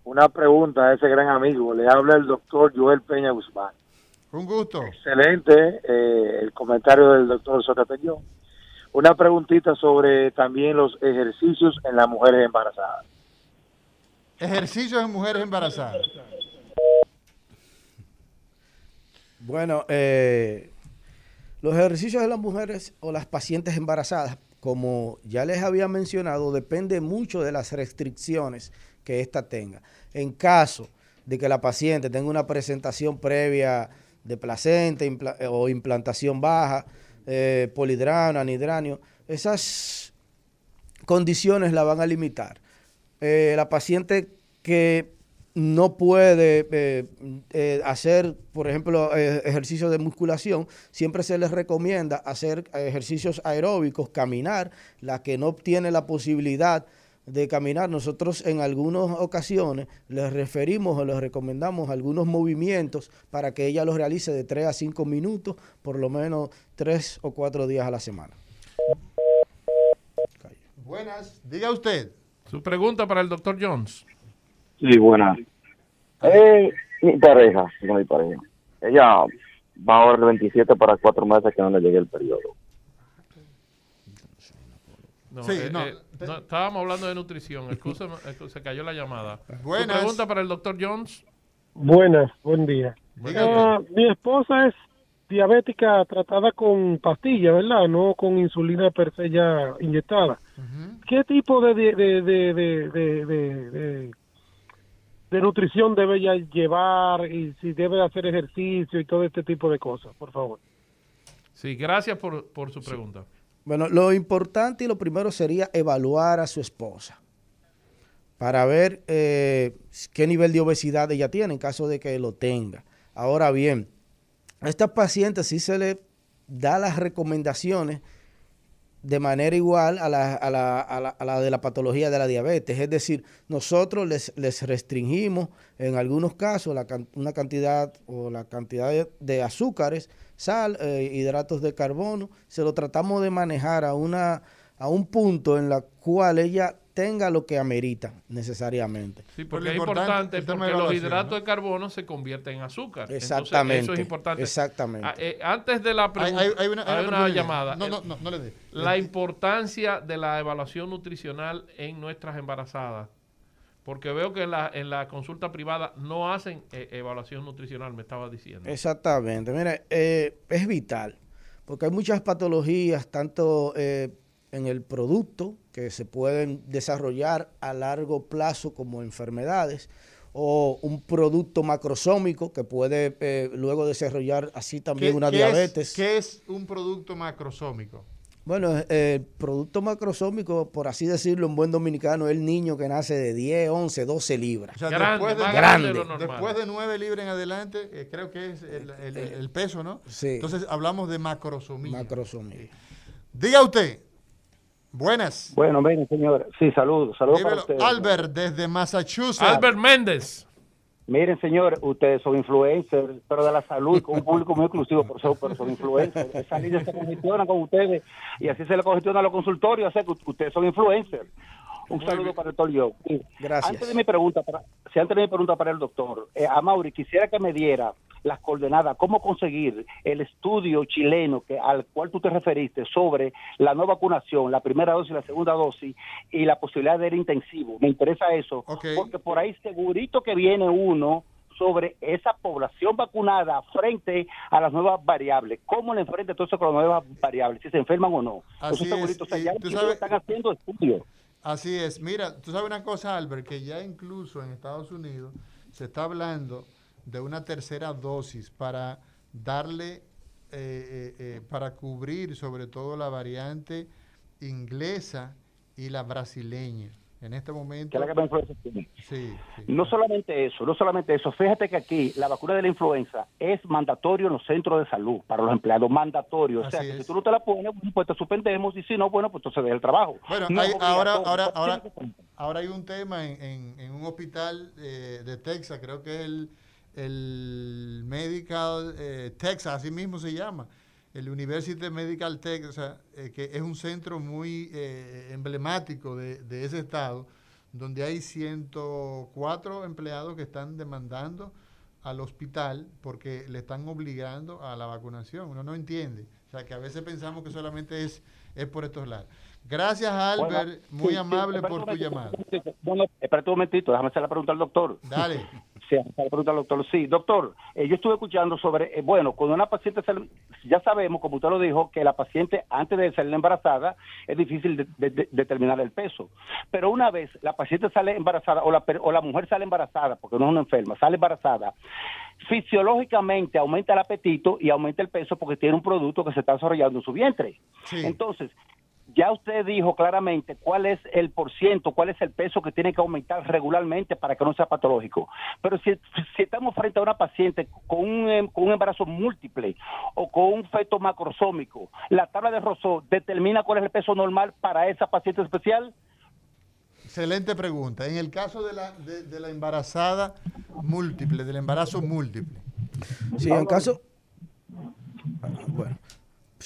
Una pregunta a ese gran amigo. Le habla el doctor Joel Peña Guzmán. Un gusto. Excelente eh, el comentario del doctor Sotapeñón. Una preguntita sobre también los ejercicios en las mujeres embarazadas. Ejercicios en mujeres embarazadas. Bueno, eh, los ejercicios de las mujeres o las pacientes embarazadas, como ya les había mencionado, depende mucho de las restricciones que ésta tenga. En caso de que la paciente tenga una presentación previa de placenta impla- o implantación baja, eh, polidrano, anidranio, esas condiciones la van a limitar. Eh, la paciente que no puede eh, hacer, por ejemplo, ejercicios de musculación, siempre se les recomienda hacer ejercicios aeróbicos, caminar. La que no tiene la posibilidad de caminar, nosotros en algunas ocasiones les referimos o les recomendamos algunos movimientos para que ella los realice de 3 a 5 minutos, por lo menos 3 o 4 días a la semana. Buenas. Diga usted. Su pregunta para el doctor Jones. Sí, buenas. Eh, mi pareja, mi pareja. Ella va ahora el 27 para cuatro meses que no le llegue el periodo. No, Sí, eh, no. eh, no, estábamos hablando de nutrición. Se cayó la llamada. Buenas. pregunta para el doctor Jones. Buenas, buen día. Usted. mi esposa es diabética tratada con pastillas, ¿verdad? No con insulina per se ya inyectada. Ujú. ¿Qué tipo de, de, de, de, de, de- de- de- de nutrición debe ella llevar y si debe hacer ejercicio y todo este tipo de cosas, por favor? Sí, gracias por, por su pregunta. Bueno, lo importante y lo primero sería evaluar a su esposa para ver eh, qué nivel de obesidad ella tiene en caso de que lo tenga. Ahora bien, a estas pacientes sí se le da las recomendaciones de manera igual a la, a la- a la- a la de la patología de la diabetes. Es decir, nosotros les, restringimos en algunos casos la una cantidad o la cantidad de azúcares, sal, eh, hidratos de carbono. Se lo tratamos de manejar a, una, a un punto en la cual ella tenga lo que amerita necesariamente. Sí, porque es importante, porque los hidratos ¿no? de carbono se convierten en azúcar. Entonces, Exactamente. eso es importante. Exactamente. Ah, eh, antes de la Hay, pregunta, hay- hay una, hay una llamada. No, no, no, no le dé. La importancia de la evaluación nutricional en nuestras embarazadas. Porque veo que en la, en la consulta privada no hacen eh, evaluación nutricional, me estaba diciendo. Exactamente. Mira, eh, es vital, porque hay muchas patologías, tanto eh, en el producto, que se pueden desarrollar a largo plazo como enfermedades, o un producto macrosómico que puede eh, luego desarrollar así también una ¿Qué diabetes. Es, ¿Qué es un producto macrosómico? Bueno, eh, el producto macrosómico, por así decirlo en buen dominicano, es el niño que nace de 10, 11, 12 libras. O sea, Grande, después, de, grande de después de 9 libras en adelante, eh, creo que es el, el- el- el peso, ¿no? Sí. Entonces hablamos de macrosomía. Macrosomía. Diga usted. Buenas. Bueno, ven, señor. Sí, saludos. Saludos para. Albert, desde Massachusetts. Albert Méndez. Miren, señor, ustedes son influencers, pero de la salud, con un público muy exclusivo, por eso, pero son influencers. Esa línea se congestiona con ustedes y así se le congestiona a los consultorios. O que ustedes son influencers. Un saludo para el doctor Yo. Gracias. Antes de mi pregunta, para, si antes de mi pregunta para el doctor, eh, a Mauri, quisiera que me diera las coordenadas, cómo conseguir el estudio chileno que al cual tú te referiste sobre la no vacunación, la primera dosis, la segunda dosis y la posibilidad de ir intensivo. Me interesa eso, porque por ahí segurito que viene uno sobre esa población vacunada frente a las nuevas variables. ¿Cómo le enfrenta todo eso con las nuevas variables? Si se enferman o no. Así Eso segurito, es, o sea, y ya sabes- están haciendo estudios. Así es. Mira, tú sabes una cosa, Albert, que ya incluso en Estados Unidos se está hablando de una tercera dosis para darle, eh, eh, eh, para cubrir sobre todo la variante inglesa y la brasileña. En este momento... Que es la que tiene. Sí, sí. No solamente eso, no solamente eso. Fíjate que aquí la vacuna de la influenza es mandatorio en los centros de salud para los empleados, mandatorio. O sea, que si tú no te la pones, pues te suspendemos y si no, bueno, pues entonces deja el trabajo. Bueno, No hay- ahora, ahora, ahora, ahora hay un tema en, en- en un hospital eh, de Texas, creo que es el, el Medical eh, Texas, así mismo se llama, el University Medical Texas, eh, que es un centro muy eh, emblemático de, de ese estado, donde hay 104 empleados que están demandando al hospital porque le están obligando a la vacunación. Uno no entiende. O sea, que a veces pensamos que solamente es, es por estos lados. Gracias, Albert. Bueno, muy sí, amable por tu llamada. No, no, espérate un momentito, déjame hacer la pregunta al doctor. Dale. Sí, pregunta al doctor. Sí, doctor, eh, yo estuve escuchando sobre, eh, bueno, cuando una paciente, sale- ya sabemos, como usted lo dijo, que la paciente antes de salir embarazada es difícil de- de- de- determinar el peso. Pero una vez la paciente sale embarazada o la, o la mujer sale embarazada, porque no es una enferma, sale embarazada, fisiológicamente aumenta el apetito y aumenta el peso porque tiene un producto que se está desarrollando en su vientre. Sí. Entonces, ya usted dijo claramente cuál es el porciento, cuál es el peso que tiene que aumentar regularmente para que no sea patológico. Pero si, si estamos frente a una paciente con un, em- con un embarazo múltiple o con un feto macrosómico, la tabla de Rousseau determina cuál es el peso normal para esa paciente especial. Excelente pregunta. En el caso de la, de, de la embarazada múltiple, del embarazo múltiple. Sí, en caso. Bueno.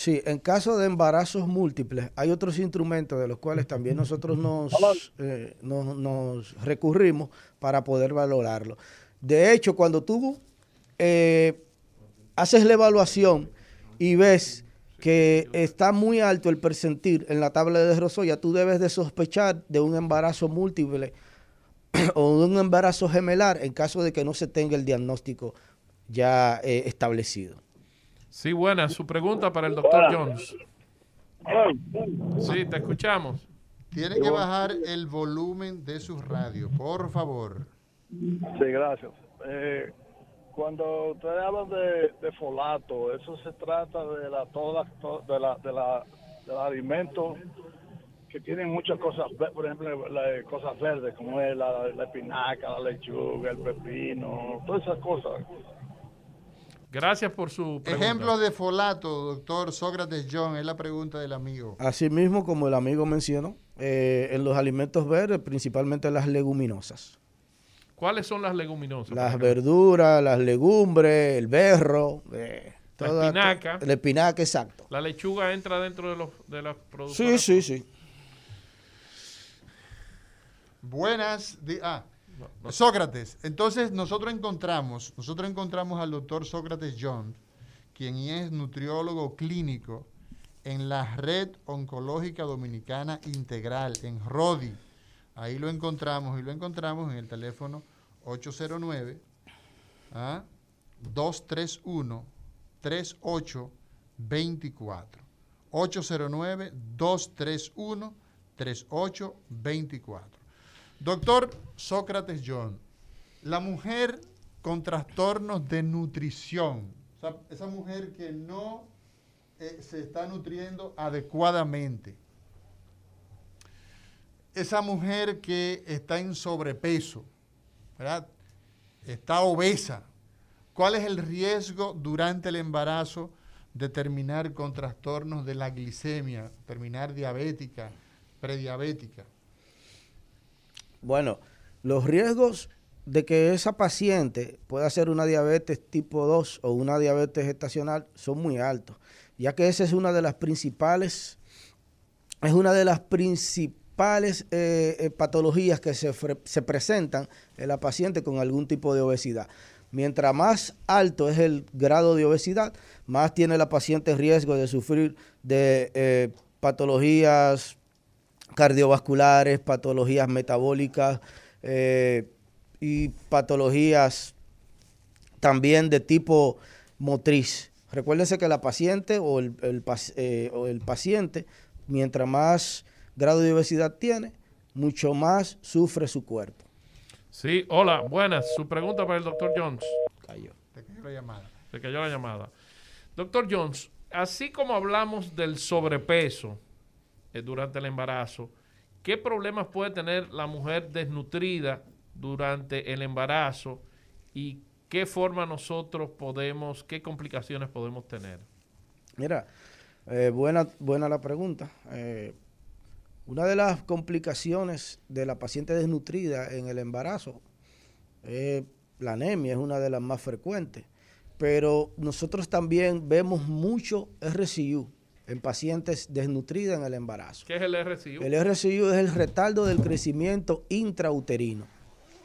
Sí, en caso de embarazos múltiples, hay otros instrumentos de los cuales también nosotros nos, eh, nos, nos recurrimos para poder valorarlo. De hecho, cuando tú eh, haces la evaluación y ves que está muy alto el percentil en la tabla de Rousseau, ya tú debes de sospechar de un embarazo múltiple o de un embarazo gemelar en caso de que no se tenga el diagnóstico ya eh, establecido. Sí, buena. Su pregunta para el doctor Jones. Sí, te escuchamos. Tiene que bajar el volumen de su radio, por favor. Sí, gracias. Eh, cuando ustedes hablan de, de folato, eso se trata de la toda to- de la de la de los alimentos que tienen muchas cosas, por ejemplo, la- eh, cosas verdes como es la, la espinaca, la lechuga, el pepino, todas esas cosas. Gracias por su pregunta. Ejemplos de folato, doctor Sócrates John, es la pregunta del amigo. Asimismo, como el amigo mencionó, eh, en los alimentos verdes, principalmente las leguminosas. ¿Cuáles son las leguminosas? Las ejemplo? verduras, las legumbres, el berro, eh, La toda- espinaca. La espinaca, exacto. La lechuga entra dentro de los, de los productos. Sí, sí, sí. Buenas. Sócrates. Entonces nosotros encontramos, nosotros encontramos al doctor Sócrates John, quien es nutriólogo clínico en la Red Oncológica Dominicana Integral, en RODI. Ahí lo encontramos y lo encontramos en el teléfono 809 ¿ah? 231 3824. 809 231 3824. Doctor Sócrates John, la mujer con trastornos de nutrición, esa mujer que no eh, se está nutriendo adecuadamente, esa mujer que está en sobrepeso, ¿verdad? Está obesa. ¿Cuál es el riesgo durante el embarazo de terminar con trastornos de la glicemia, terminar diabética, prediabética? Bueno, los riesgos de que esa paciente pueda hacer una diabetes tipo 2 o una diabetes gestacional son muy altos, ya que esa es una de las principales, es una de las principales eh, eh, patologías que se, se presentan en la paciente con algún tipo de obesidad. Mientras más alto es el grado de obesidad, más tiene la paciente riesgo de sufrir de eh, patologías cardiovasculares, patologías metabólicas eh, y patologías también de tipo motriz. Recuérdense que la paciente o el, el eh, o el paciente, mientras más grado de obesidad tiene, mucho más sufre su cuerpo. Sí, hola, buenas. Su pregunta para el doctor Jones. Cayó. Te cayó la llamada. Se cayó la llamada. Doctor Jones, así como hablamos del sobrepeso eh, durante el embarazo, ¿qué problemas puede tener la mujer desnutrida durante el embarazo y qué forma nosotros podemos, qué complicaciones podemos tener? Mira, eh, buena, buena la pregunta. Eh, una de las complicaciones de la paciente desnutrida en el embarazo es la anemia, es una de las más frecuentes. Pero nosotros también vemos mucho RCU en pacientes desnutridas en el embarazo. ¿Qué es el RCU? El RCU es el retardo del crecimiento intrauterino.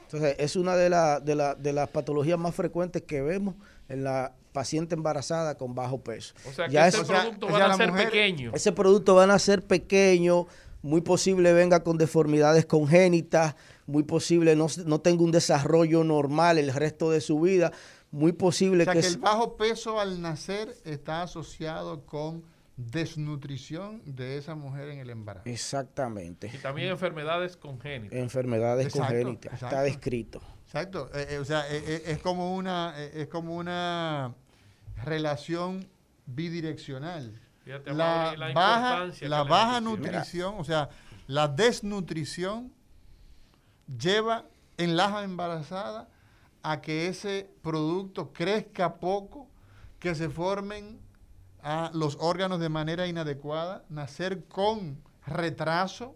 Entonces, es una de, la- de la- de las patologías más frecuentes que vemos en la paciente embarazada con bajo peso. O sea, que Ya ese es- producto o va a ser mujer- pequeño. ese producto van a ser pequeño, muy posible venga con deformidades congénitas, muy posible no, no tenga un desarrollo normal el resto de su vida, muy posible O sea que, que el bajo peso al nacer está asociado con desnutrición de esa mujer en el embarazo. exactamente Y también enfermedades congénitas. enfermedades Exacto, congénitas, está descrito. Exacto. Eh, eh, o sea, eh, eh, es como una eh, es como una relación bidireccional. Fíjate, La baja, la baja nutrición. nutrición, o sea, la desnutrición lleva en la embarazada a que ese producto crezca poco, que se formen a los órganos de manera inadecuada, nacer con retraso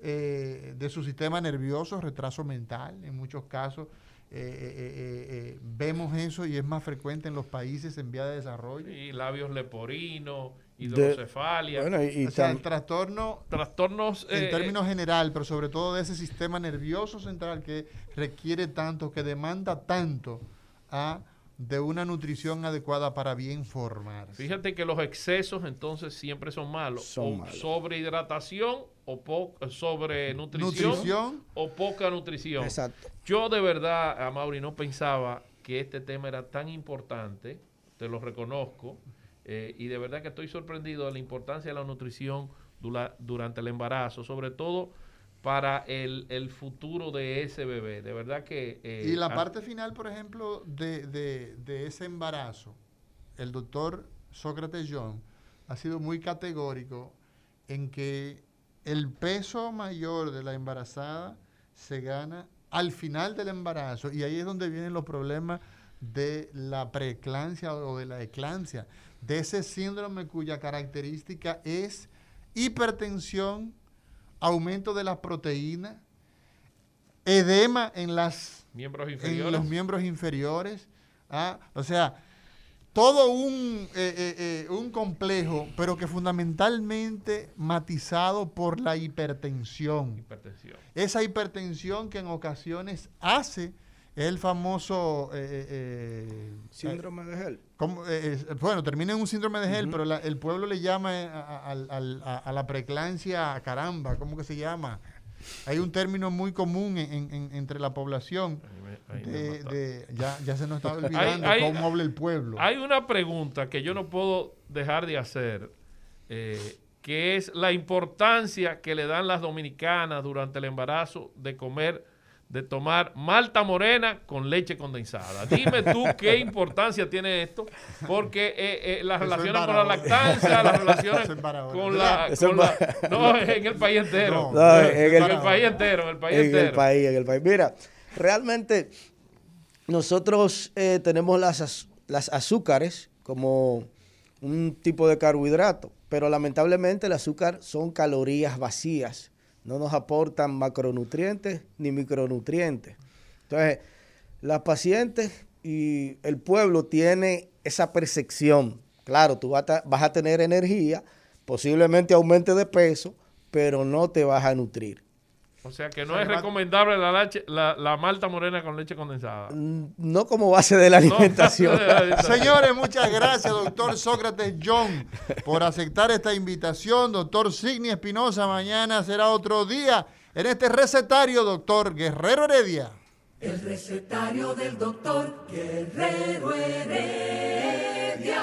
eh, de su sistema nervioso, retraso mental, en muchos casos. eh, eh, eh, eh, vemos eso y es más frecuente en los países en vía de desarrollo. Y labios leporinos, De- hidrocefalia, bueno, y, y O sea, el trastorno trastornos en eh, términos general, pero sobre todo de ese sistema nervioso central que requiere tanto, que demanda tanto a, de una nutrición adecuada para bien formarse. Fíjate que los excesos entonces siempre son malos. Son o malos. sobrehidratación o po- sobre nutrición, Nutrición. o poca nutrición. exacto. Yo de verdad, a Mauri, no pensaba que este tema era tan importante, te lo reconozco, eh, y de verdad que estoy sorprendido de la importancia de la nutrición dura- durante el embarazo, sobre todo para el, el futuro de ese bebé. De verdad que... eh, Y la a- parte final, por ejemplo, de, de- de ese embarazo, el doctor Sócrates John ha sido muy categórico en que el peso mayor de la embarazada se gana al final del embarazo y ahí es donde vienen los problemas de la preeclampsia o de la eclampsia, de ese síndrome cuya característica es hipertensión, aumento de las proteínas, edema en las miembros en los miembros inferiores. ¿ah? O sea, todo un, eh, eh, eh, un complejo, pero que fundamentalmente matizado por la hipertensión. Hipertensión. Esa hipertensión que en ocasiones hace el famoso... eh, eh, eh, Síndrome de Hell. Como, eh, eh, bueno, termina en un síndrome de Hell, pero la- el pueblo le llama eh, a, a- a- a la preclancia caramba, ¿cómo que se llama? Hay un término muy común en- en- en- entre la población. Ahí me- ahí me de- mataste. de- ya, ya se nos está olvidando hay- cómo habla el pueblo. Hay una pregunta que yo no puedo dejar de hacer, eh, que es la importancia que le dan las dominicanas durante el embarazo de comer, de tomar malta morena con leche condensada. Dime tú qué importancia tiene esto, porque eh, eh, las Eso relaciones con la lactancia, las relaciones con la... Con la- no, en el país entero. No, No, en, en el, el- país entero, en el país en entero. el país, en el país. Mira, realmente nosotros eh, tenemos las, las azúcares como un tipo de carbohidrato, pero lamentablemente el azúcar son calorías vacías, no nos aportan macronutrientes ni micronutrientes. Entonces, las pacientes y el pueblo tiene esa percepción. Claro, tú vas a, vas a tener energía, posiblemente aumente de peso, pero no te vas a nutrir. O sea que no es recomendable la, leche- la, la malta morena con leche condensada. Mm, No como base de la No, alimentación. Señores, muchas gracias, doctor Sócrates John, por aceptar esta invitación. Doctor Signi Espinosa, mañana será otro día en este recetario, doctor Guerrero Heredia. El recetario del doctor Guerrero Heredia.